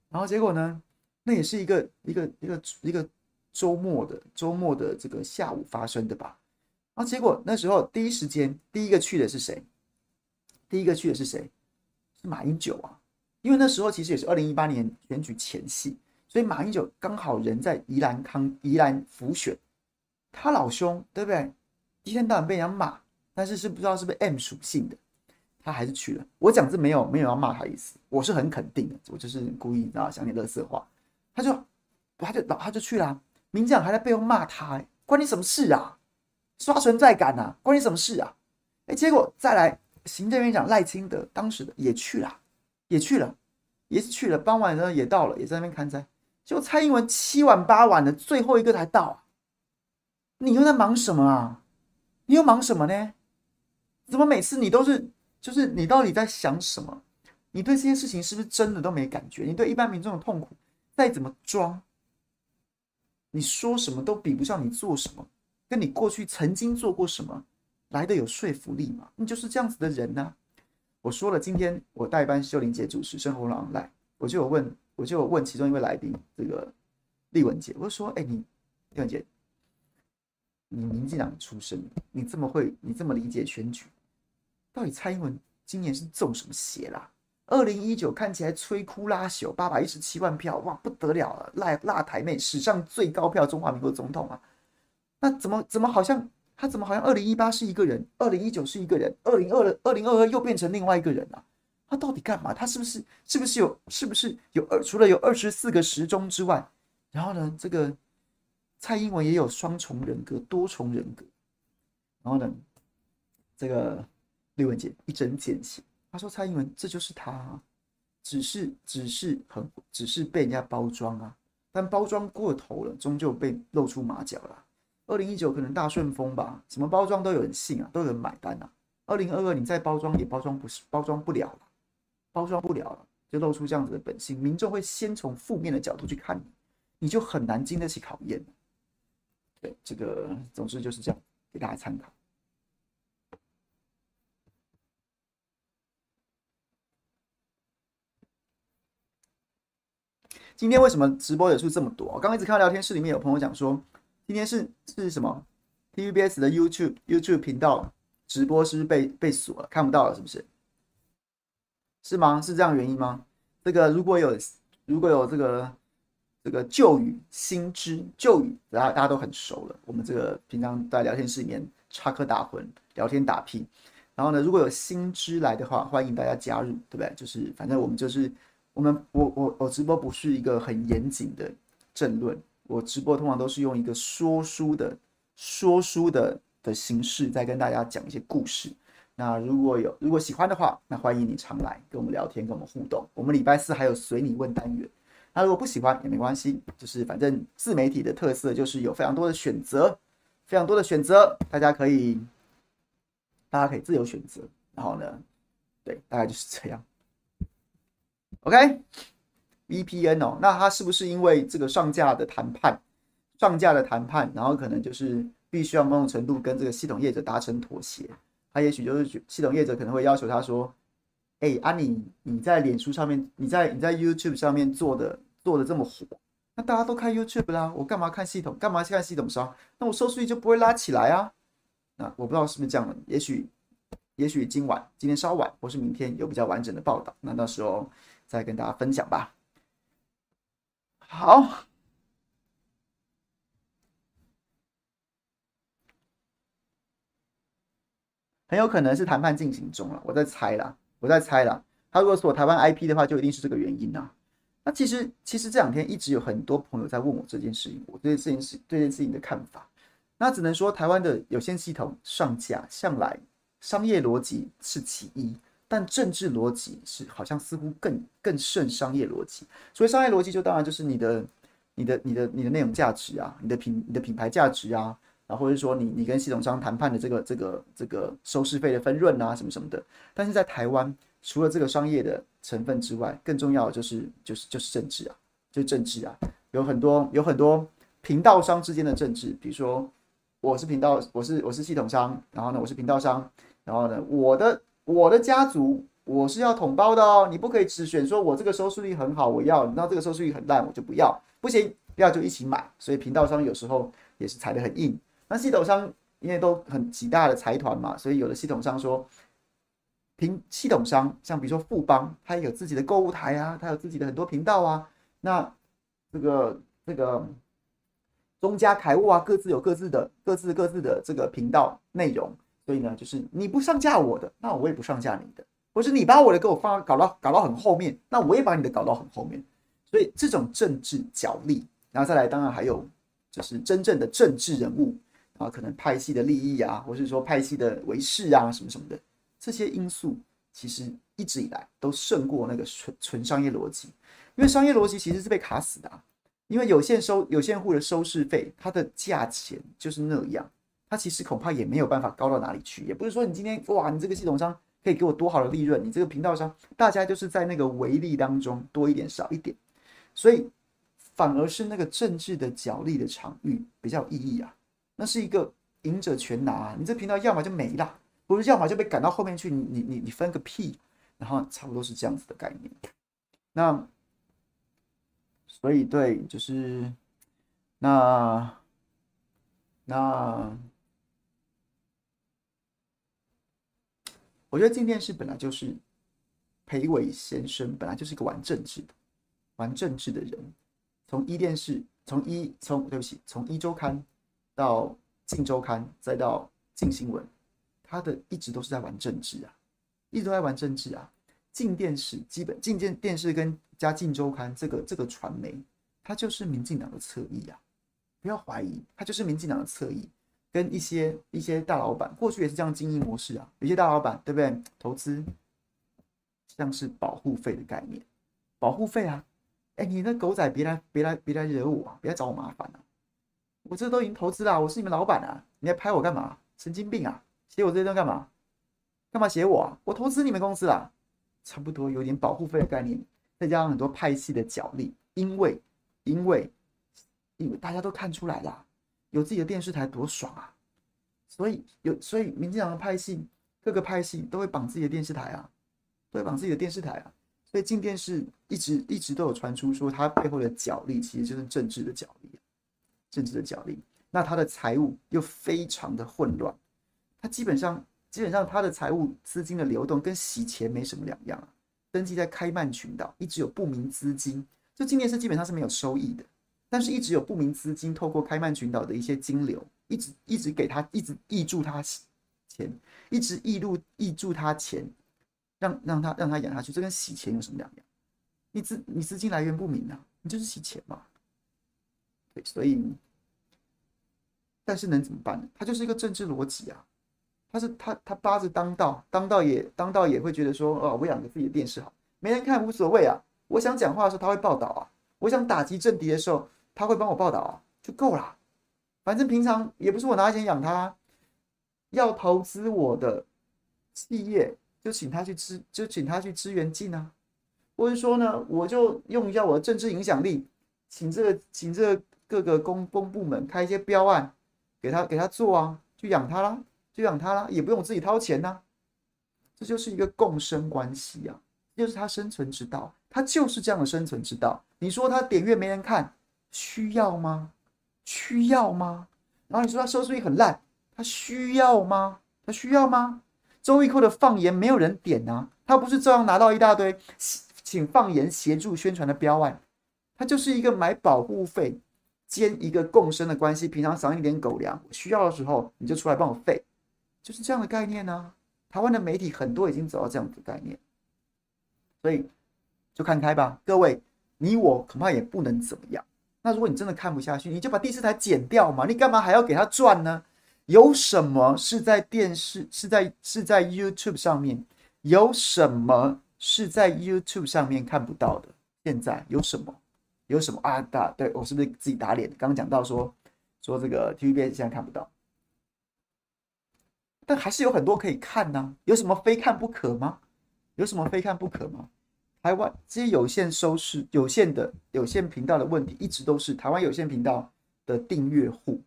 然后结果呢，那也是一个一个一个一个周末的周末的这个下午发生的吧？然后结果那时候第一时间第一个去的是谁？第一个去的是谁？是马英九啊！因为那时候其实也是二零一八年选举前夕，所以马英九刚好人在宜兰康宜兰辅选，他老兄对不对？一天到晚被人家骂，但是是不知道是不是 M 属性的。他还是去了。我讲这没有没有要骂他意思，我是很肯定的，我就是故意啊讲点乐色话。他就他就老他就去了，民进党还在背后骂他，关你什么事啊？刷存在感啊，关你什么事啊？哎，结果再来，行政院长赖清德当时的也去了，也去了，也是去了。傍晚呢也到了，也在那边看灾。结果蔡英文七晚八晚的，最后一个才到。你又在忙什么啊？你又忙什么呢？怎么每次你都是？就是你到底在想什么？你对这件事情是不是真的都没感觉？你对一般民众的痛苦再怎么装，你说什么都比不上你做什么，跟你过去曾经做过什么来的有说服力吗？你就是这样子的人呢、啊。我说了，今天我代班秀玲姐主持，生活廊来，我就有问，我就有问其中一位来宾，这个丽文姐，我就说，哎，你丽文姐，你民进党出身，你这么会，你这么理解选举。到底蔡英文今年是中什么邪啦？二零一九看起来摧枯拉朽，八百一十七万票，哇，不得了了，辣辣台妹史上最高票中华民国总统啊！那怎么怎么好像他怎么好像二零一八是一个人，二零一九是一个人，二零二二零二二又变成另外一个人啊？他到底干嘛？他是不是是不是有是不是有二除了有二十四个时钟之外，然后呢，这个蔡英文也有双重人格、多重人格，然后呢，这个。李文杰一针见血，他说：“蔡英文这就是他，只是只是很只是被人家包装啊，但包装过头了，终究被露出马脚了。二零一九可能大顺风吧，什么包装都有人信啊，都有人买单啊。二零二二你再包装也包装不是包装不了了，包装不了了，就露出这样子的本性，民众会先从负面的角度去看你，你就很难经得起考验。对，这个总之就是这样，给大家参考。”今天为什么直播人数这么多？我刚刚一直看到聊天室里面有朋友讲说，今天是是什么？TVBS 的 YouTube YouTube 频道直播是不是被被锁了，看不到了？是不是？是吗？是这样原因吗？这个如果有如果有这个这个旧语新知旧语，大家大家都很熟了。我们这个平常在聊天室里面插科打诨、聊天打屁，然后呢，如果有新知来的话，欢迎大家加入，对不对？就是反正我们就是。我们我我我直播不是一个很严谨的政论，我直播通常都是用一个说书的说书的的形式在跟大家讲一些故事。那如果有如果喜欢的话，那欢迎你常来跟我们聊天，跟我们互动。我们礼拜四还有随你问单元。那如果不喜欢也没关系，就是反正自媒体的特色就是有非常多的选择，非常多的选择，大家可以大家可以自由选择。然后呢，对，大概就是这样。OK，VPN 哦，那它是不是因为这个上架的谈判，上架的谈判，然后可能就是必须要某种程度跟这个系统业者达成妥协？他也许就是系统业者可能会要求他说：“哎，啊你你在脸书上面，你在你在 YouTube 上面做的做的这么火，那大家都看 YouTube 啦，我干嘛看系统？干嘛去看系统刷？那我收视率就不会拉起来啊。那我不知道是不是这样的，也许，也许今晚、今天稍晚，或是明天有比较完整的报道，那到时候再跟大家分享吧。好。很有可能是谈判进行中了，我在猜啦，我在猜啦。他如果锁台湾 IP 的话，就一定是这个原因啊。那其实，其实这两天一直有很多朋友在问我这件事情，我对这件事、对这件事情的看法。那只能说，台湾的有线系统上架向来商业逻辑是其一，但政治逻辑是好像似乎更更胜商业逻辑。所以商业逻辑就当然就是你的、你的、你的、你的内容价值啊，你的品、你的品牌价值啊。啊，或者说你你跟系统商谈判的这个这个这个收视费的分润啊，什么什么的，但是在台湾，除了这个商业的成分之外，更重要的就是就是就是政治啊，就是政治啊，有很多有很多频道商之间的政治，比如说我是频道，我是我是系统商，然后呢我是频道商，然后呢我的我的家族我是要统包的哦，你不可以只选说我这个收视率很好，我要，那这个收视率很烂我就不要，不行，不要就一起买，所以频道商有时候也是踩得很硬。那系统商因为都很几大的财团嘛，所以有的系统商说，平系统商像比如说富邦，它有自己的购物台啊，它有自己的很多频道啊。那这个这个中嘉凯物啊，各自有各自的各自各自的这个频道内容，所以呢，就是你不上架我的，那我也不上架你的，或是你把我的给我放搞到搞到很后面，那我也把你的搞到很后面。所以这种政治角力，然后再来，当然还有就是真正的政治人物。啊，可能派系的利益啊，或是说派系的围事啊，什么什么的，这些因素其实一直以来都胜过那个纯纯商业逻辑，因为商业逻辑其实是被卡死的啊。因为有线收有线户的收视费，它的价钱就是那样，它其实恐怕也没有办法高到哪里去。也不是说你今天哇，你这个系统商可以给我多好的利润，你这个频道商，大家就是在那个微利当中多一点少一点，所以反而是那个政治的角力的场域比较有意义啊。那是一个赢者全拿！你这频道要么就没了，不是要么就被赶到后面去。你你你分个屁！然后差不多是这样子的概念。那所以对，就是那那，我觉得镜电视本来就是裴伟先生，本来就是一个玩政治的、玩政治的人。从一电视，从一从对不起，从一周刊。到镜周刊，再到镜新闻，他的一直都是在玩政治啊，一直都在玩政治啊。进电视基本进电电视跟加镜周刊这个这个传媒，它就是民进党的侧翼啊，不要怀疑，它就是民进党的侧翼，跟一些一些大老板过去也是这样经营模式啊。有些大老板对不对？投资像是保护费的概念，保护费啊，哎，你那狗仔别来别来别来惹我啊，别来找我麻烦啊。我这都已经投资了，我是你们老板啊！你还拍我干嘛？神经病啊！写我这些东西干嘛？干嘛写我啊？我投资你们公司啦，差不多有点保护费的概念，再加上很多派系的角力，因为因为因为大家都看出来了，有自己的电视台多爽啊！所以有所以民进党的派系，各个派系都会绑自己的电视台啊，都会绑自己的电视台啊，所以进电视一直一直都有传出说，它背后的角力其实就是政治的角力。政治的角力，那他的财务又非常的混乱，他基本上基本上他的财务资金的流动跟洗钱没什么两样啊。登记在开曼群岛，一直有不明资金，就今年是基本上是没有收益的，但是一直有不明资金透过开曼群岛的一些金流，一直一直给他一直挹注他钱，一直挹入挹注他钱，让让他让他养下去，这跟洗钱有什么两样？你资你资金来源不明啊，你就是洗钱嘛。对，所以，但是能怎么办呢？他就是一个政治逻辑啊，他是他他扒着当道，当道也当道也会觉得说，哦，我养个自己的电视好，没人看无所谓啊。我想讲话的时候他会报道啊，我想打击政敌的时候他会帮我报道啊，就够了。反正平常也不是我拿钱养他，要投资我的企业就请他去支，就请他去支援进啊，或者说呢，我就用一下我的政治影响力，请这个请这个。各个公公部门开一些标案，给他给他做啊，就养他啦，就养他啦，也不用自己掏钱呐、这就是一个共生关系啊，就是他生存之道，他就是这样的生存之道。你说他点阅没人看，需要吗？需要吗？然后你说他收视率很烂，他需要吗？他需要吗？周玉蔻的放言没有人点啊，他不是照样拿到一大堆请放言协助宣传的标案，他就是一个买保护费兼一个共生的关系，平常赏一点狗粮，需要的时候你就出来帮我废，就是这样的概念呢、台湾的媒体很多已经走到这样的概念，所以就看开吧，各位，你我恐怕也不能怎么样。那如果你真的看不下去，你就把第四台剪掉嘛，你干嘛还要给他赚呢？有什么是在电视、是在是在 YouTube 上面？有什么是在 YouTube 上面看不到的？现在有什么？有什么啊？打对我是不是自己打脸？刚刚讲到说说这个 T V B 现在看不到。但还是有很多可以看呢、有什么非看不可吗？有什么非看不可吗？台湾这些有线收视、有线的有线频道的问题，一直都是台湾有线频道的订阅户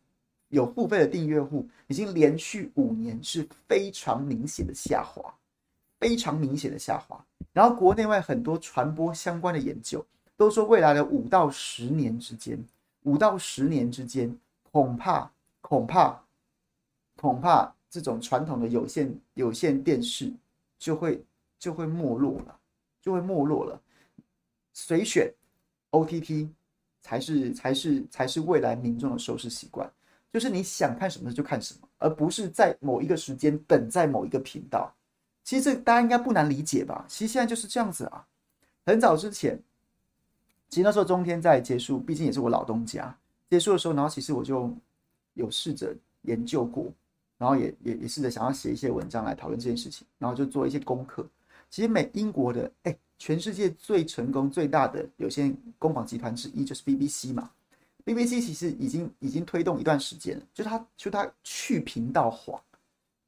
有付费的订阅户，已经连续五年是非常明显的下滑，非常明显的下滑。然后国内外很多传播相关的研究都说，未来的五到十年之间，五到十年之间，恐怕恐怕恐怕。这种传统的有线有线电视就会就会没落了，就会没落了。随选 OTT 才是才是才是未来民众的收视习惯，就是你想看什么就看什么，而不是在某一个时间等在某一个频道。其实这大家应该不难理解吧？其实现在就是这样子啊。很早之前，其实那时候中天在结束，毕竟也是我老东家。结束的时候，然后其实我就有试着研究过。然后也也也试着想要写一些文章来讨论这件事情，然后就做一些功课。其实美英国的哎，全世界最成功最大的有线公广集团之一就是 BBC 嘛。BBC 其实已经已经推动一段时间了，就它就它去频道化。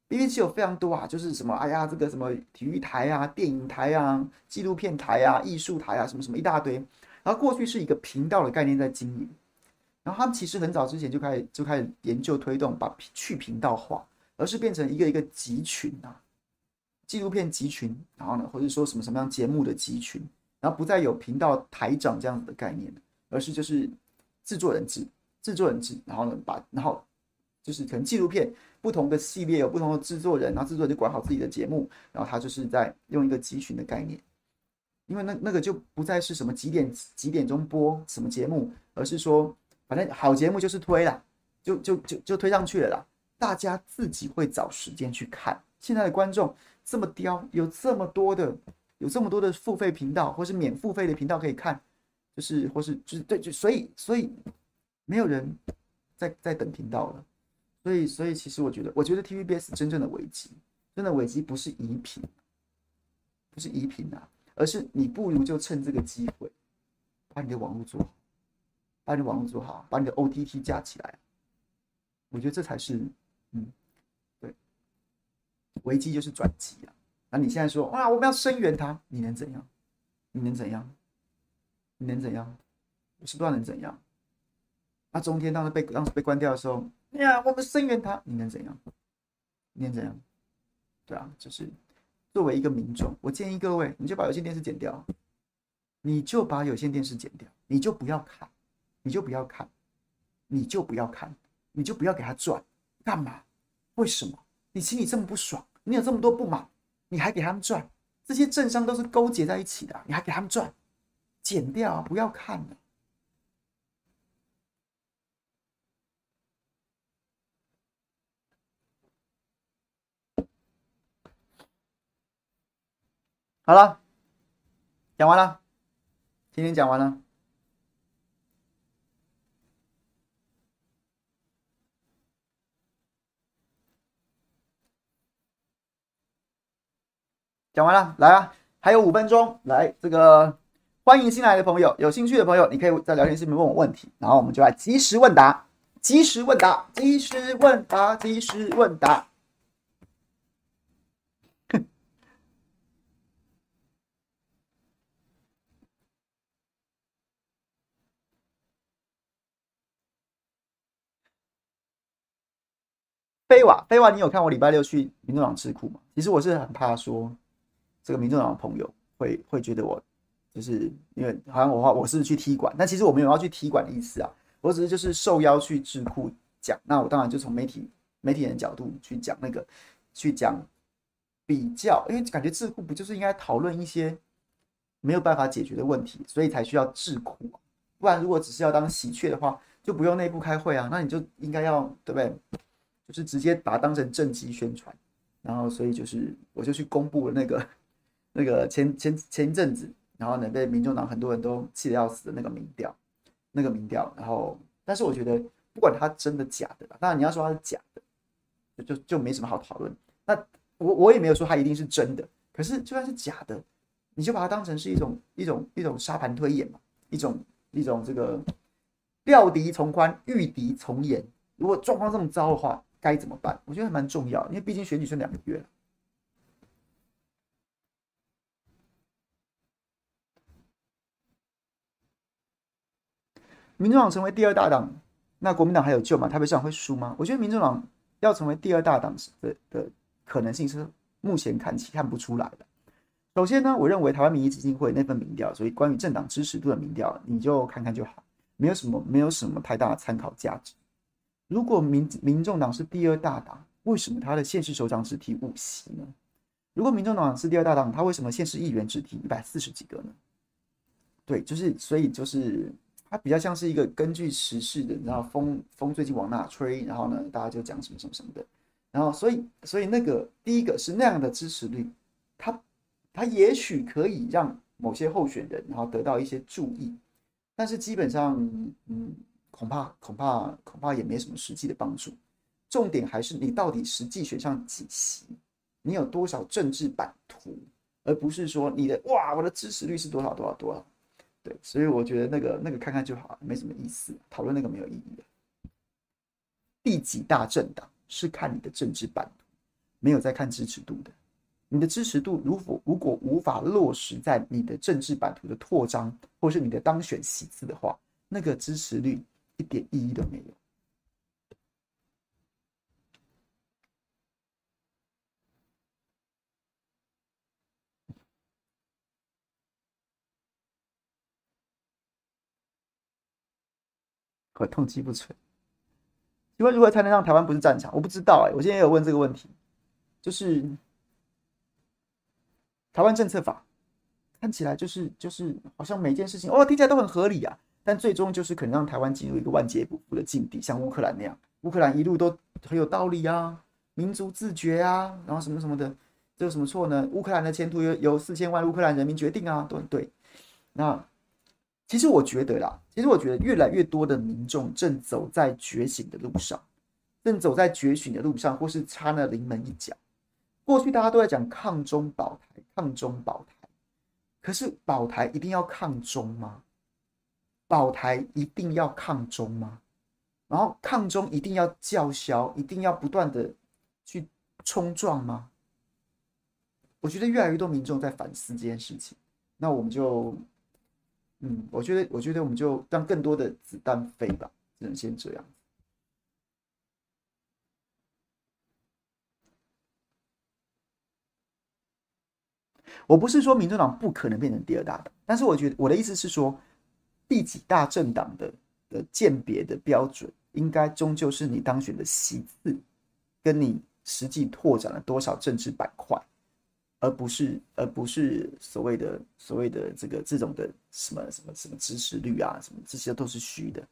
BBC 有非常多啊，就是什么哎呀这个什么体育台啊、电影台啊、纪录片台啊、艺术台啊，什么什么一大堆。然后过去是一个频道的概念在经营。然后他们其实很早之前就开始就开始研究推动把去频道化，而是变成一个一个集群啊，纪录片集群，然后呢，或者说什么什么样节目的集群，然后不再有频道台长这样子的概念，而是就是制作人制，制作人制，然后呢把然后就是可能纪录片不同的系列有不同的制作人，然后制作人就管好自己的节目，然后他就是在用一个集群的概念，因为那那个就不再是什么几点几点钟播什么节目，而是说。反正好节目就是推了，就就就就推上去了啦。大家自己会找时间去看。现在的观众这么刁，有这么多的，有这么多的付费频道，或是免付费的频道可以看，就是或是就是对，就所以所以没有人在在等频道了。所以所以其实我觉得，我觉得 TVBS 真正的危机，真的危机不是移频，不是移频啊，而是你不如就趁这个机会把你的网络做好。把你的网络做好，把你的 OTT 架起来，我觉得这才是，嗯，对，危机就是转机啊。那你现在说，哇，我们要声援他，你能怎样？你能怎样？你能怎样？我是不知道能怎样。那中天当时被当时被关掉的时候，哎呀，我们声援他，你能怎样？你能怎样？对啊，就是作为一个民众，我建议各位，你就把有线电视剪掉，你就把有线电视剪掉，你就不要看。你就不要看，你就不要看，你就不要给他赚，干嘛？为什么？你心里这么不爽，你有这么多不满，你还给他们赚？这些政商都是勾结在一起的，你还给他们赚？剪掉啊，不要看了。好了，讲完了，今天讲完了。讲完了，来啊，还有五分钟，来这个欢迎新来的朋友，有兴趣的朋友，你可以在聊天室里面问我问题，然后我们就来即时问答，即时问答，即时问答，即时问答。飞瓦，飞瓦，你有看我礼拜六去民众党智库吗？其实我是很怕说。这个民众党的朋友会会觉得我就是因为好像我话我是去踢馆，但其实我没有要去踢馆的意思啊，我只是就是受邀去智库讲，那我当然就从媒体媒体人的角度去讲那个去讲比较，因为感觉智库不就是应该讨论一些没有办法解决的问题，所以才需要智库，不然如果只是要当喜鹊的话，就不用内部开会啊，那你就应该要对不对？就是直接把它当成政绩宣传，然后所以就是我就去公布了那个那个前前前一阵子，然后呢被民众党很多人都气得要死的那个民调，那个民调，然后但是我觉得不管它真的假的，当然你要说它是假的，就就就没什么好讨论。那我我也没有说它一定是真的，可是就算是假的，你就把它当成是一种一种一种沙盘推演嘛，一种一种这个料敌从宽，御敌从严。如果状况这么糟的话，该怎么办？我觉得还蛮重要，因为毕竟选举剩两个月了。民主党成为第二大党，那国民党还有救吗？台北市长会输吗？我觉得民主党要成为第二大党的的可能性是目前看起看不出来的。首先呢，我认为台湾民意基金会那份民调，所以关于政党支持度的民调，你就看看就好，没有什么没有什么太大的参考价值。如果民民众党是第二大党，为什么他的县市首长只提五席呢？如果民众党是第二大党，他为什么县市议员只提一百四十几个呢？对，就是所以就是他比较像是一个根据时事的，然后风风最近往哪吹，然后呢大家就讲什么什么什么的，然后所以所以那个第一个是那样的支持率，他他也许可以让某些候选人然后得到一些注意，但是基本上嗯。恐怕恐怕恐怕也没什么实际的帮助。重点还是你到底实际选上几席，你有多少政治版图，而不是说你的哇，我的支持率是多少多少多少。对，所以我觉得那个那个看看就好，没什么意思，讨论那个没有意义。第几大政党是看你的政治版图，没有在看支持度的。你的支持度如果如果无法落实在你的政治版图的扩张，或是你的当选席次的话，那个支持率。一点意义都没有。可痛击不摧。请问如何才能让台湾不是战场？我不知道哎、我今天也有问这个问题，就是台湾政策法看起来就是就是好像每件事情哦听起来都很合理啊。但最终就是可能让台湾进入一个万劫不复的境地，像乌克兰那样。乌克兰一路都很有道理啊，民族自决啊，然后什么什么的，这有什么错呢？乌克兰的前途由由四千万乌克兰人民决定啊，都很对。那其实我觉得啦，其实我觉得越来越多的民众正走在觉醒的路上，正走在觉醒的路上，或是差那临门一脚。过去大家都在讲抗中保台，抗中保台，可是保台一定要抗中吗？保台一定要抗中吗？然后抗中一定要叫嚣，一定要不断的去冲撞吗？我觉得越来越多民众在反思这件事情。那我们就，嗯，我觉得，我觉得我们就让更多的子弹飞吧，只能先这样。我不是说民众党不可能变成第二大党，但是我觉得我的意思是说。第几大政党的的鉴别的标准，应该终究是你当选的席次，跟你实际拓展了多少政治板块，而不是而不是所谓的所谓的这个这种的什么什么什么支持率啊，什么这些都是虚的。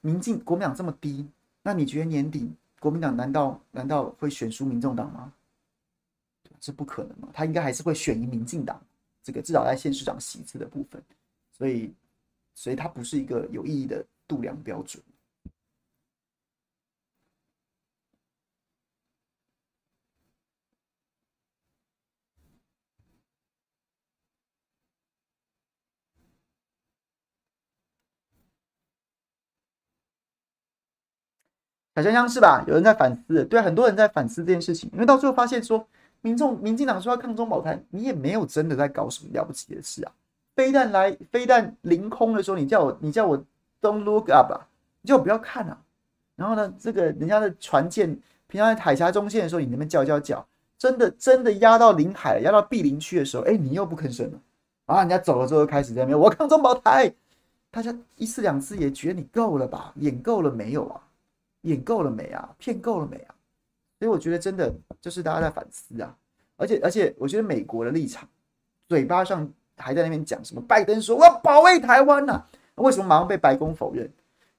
民进国民党这么低，那你觉得年底国民党难道难道会选输民众党吗？这不可能嘛，他应该还是会选赢民进党，这个至少在县市长席次的部分，所以。所以它不是一个有意义的度量标准。小香香是吧？有人在反思，对，很多人在反思这件事情，因为到最后发现说，民众、民进党说要抗中保台，你也没有真的在搞什么了不起的事啊。飞弹来，飞弹凌空的时候，你叫我，你叫我 don't look up 啊，你叫我不要看啊。然后呢，这个人家的船舰平常在海峡中线的时候，你那边叫叫叫，真的真的压到领海，压到毗邻区的时候，哎，你又不吭声了。啊，人家走了之后开始在那边我抗中保台，大家一次两次也觉得你够了吧？演够了没有啊？演够了没啊？骗够了没啊？所以我觉得真的就是大家在反思啊，而且而且我觉得美国的立场，嘴巴上还在那边讲什么拜登说我要保卫台湾呐，为什么马上被白宫否认？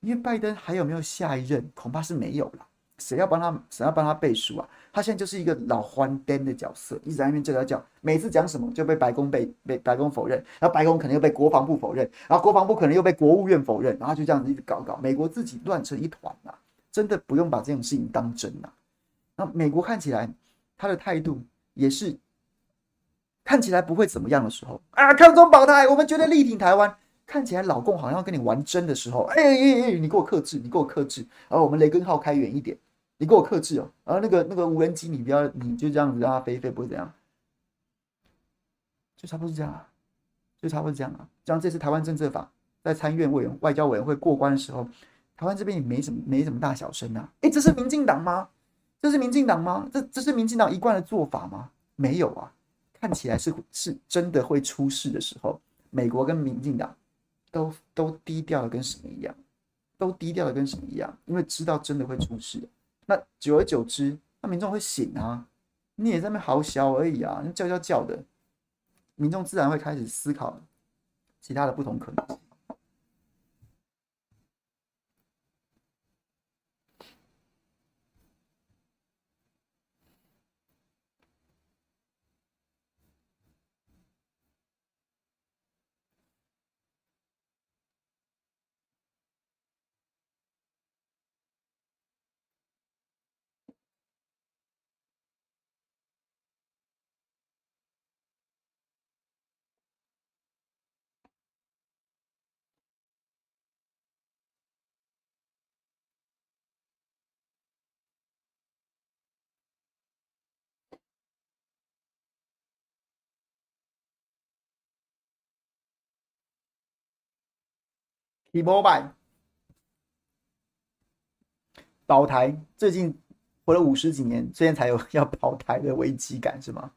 因为拜登还有没有下一任？恐怕是没有了。谁要帮他？谁要帮他背书啊？他现在就是一个老还颠的角色，一直在那边叫叫叫，每次讲什么就被白宫被被白宫否认，然后白宫可能又被国防部否认，然后国防部可能又被国务院否认，然后就这样子一直搞搞，美国自己乱成一团啊！真的不用把这种事情当真呐。那美国看起来他的态度也是看起来不会怎么样的时候啊，抗中保台，我们绝对力挺台湾。看起来老共好像要跟你玩真的时候，哎哎哎，你给我克制，你给我克制，然后我们雷根号开远一点。你给我克制哦，然后那个那个无人机，你不要，你就这样子让它飞飞，不会怎样，就差不多是这样啊，就差不多是这样啊。像这次台湾政策法在参院委员外交委员会过关的时候，台湾这边也没什么没什么大小声啊。诶，这是民进党吗？这是民进党吗？这这是民进党一贯的做法吗？没有啊，看起来是是真的会出事的时候，美国跟民进党都都低调的跟什么一样，都低调的跟什么一样，因为知道真的会出事。那久而久之，那民众会醒啊！你也在那边嚎笑而已啊，那叫叫叫的，民众自然会开始思考其他的不同可能性。你膜拜保台，最近活了五十几年，最近才有要保台的危机感，是吗？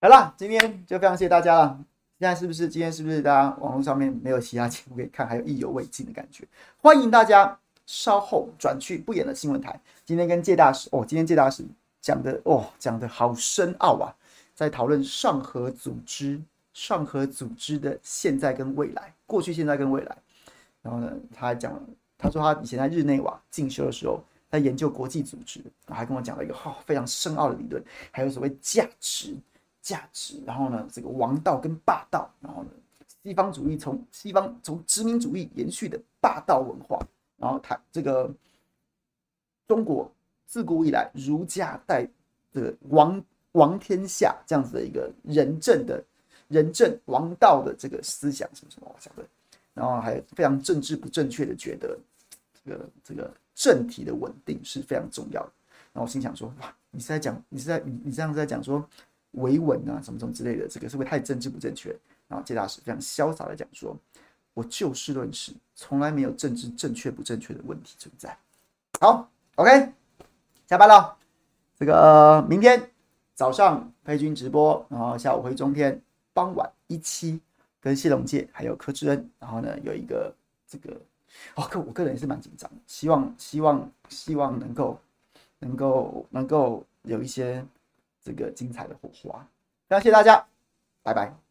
好了，今天就非常谢谢大家了。现在是不是？今天是不是大家网络上面没有其他节目可以看，还有意犹未尽的感觉？欢迎大家。稍后转去不演的新闻台。今天跟介大使哦，今天介大使讲的哦，讲的好深奥啊，在讨论上合组织、上合组织的现在跟未来，过去、现在跟未来。然后呢，他还讲，他说他以前在日内瓦进修的时候，在研究国际组织，还跟我讲了一个哈、非常深奥的理论，还有所谓价值、价值。然后呢，这个王道跟霸道，然后呢，西方主义从西方从殖民主义延续的霸道文化。然后他这个中国自古以来儒家带这个王王天下这样子的一个仁政的仁政王道的这个思想什么什么我讲的，然后还有非常政治不正确的觉得这个这个政体的稳定是非常重要的。然后我心想说哇，你是在讲你是在你你这样子在讲说维稳啊什么什么之类的，这个是不是太政治不正确？然后介大师非常潇洒的讲说。我就事论事，从来没有政治正确不正确的问题存在。好，OK，下班了。这个明天早上佩君直播，然后下午回中天，傍晚一期跟谢龙介还有柯志恩，然后呢有一个这个哦，个我个人也是蛮紧张，希望希望希望能够能够能够有一些这个精彩的火花。非常谢谢大家，拜拜。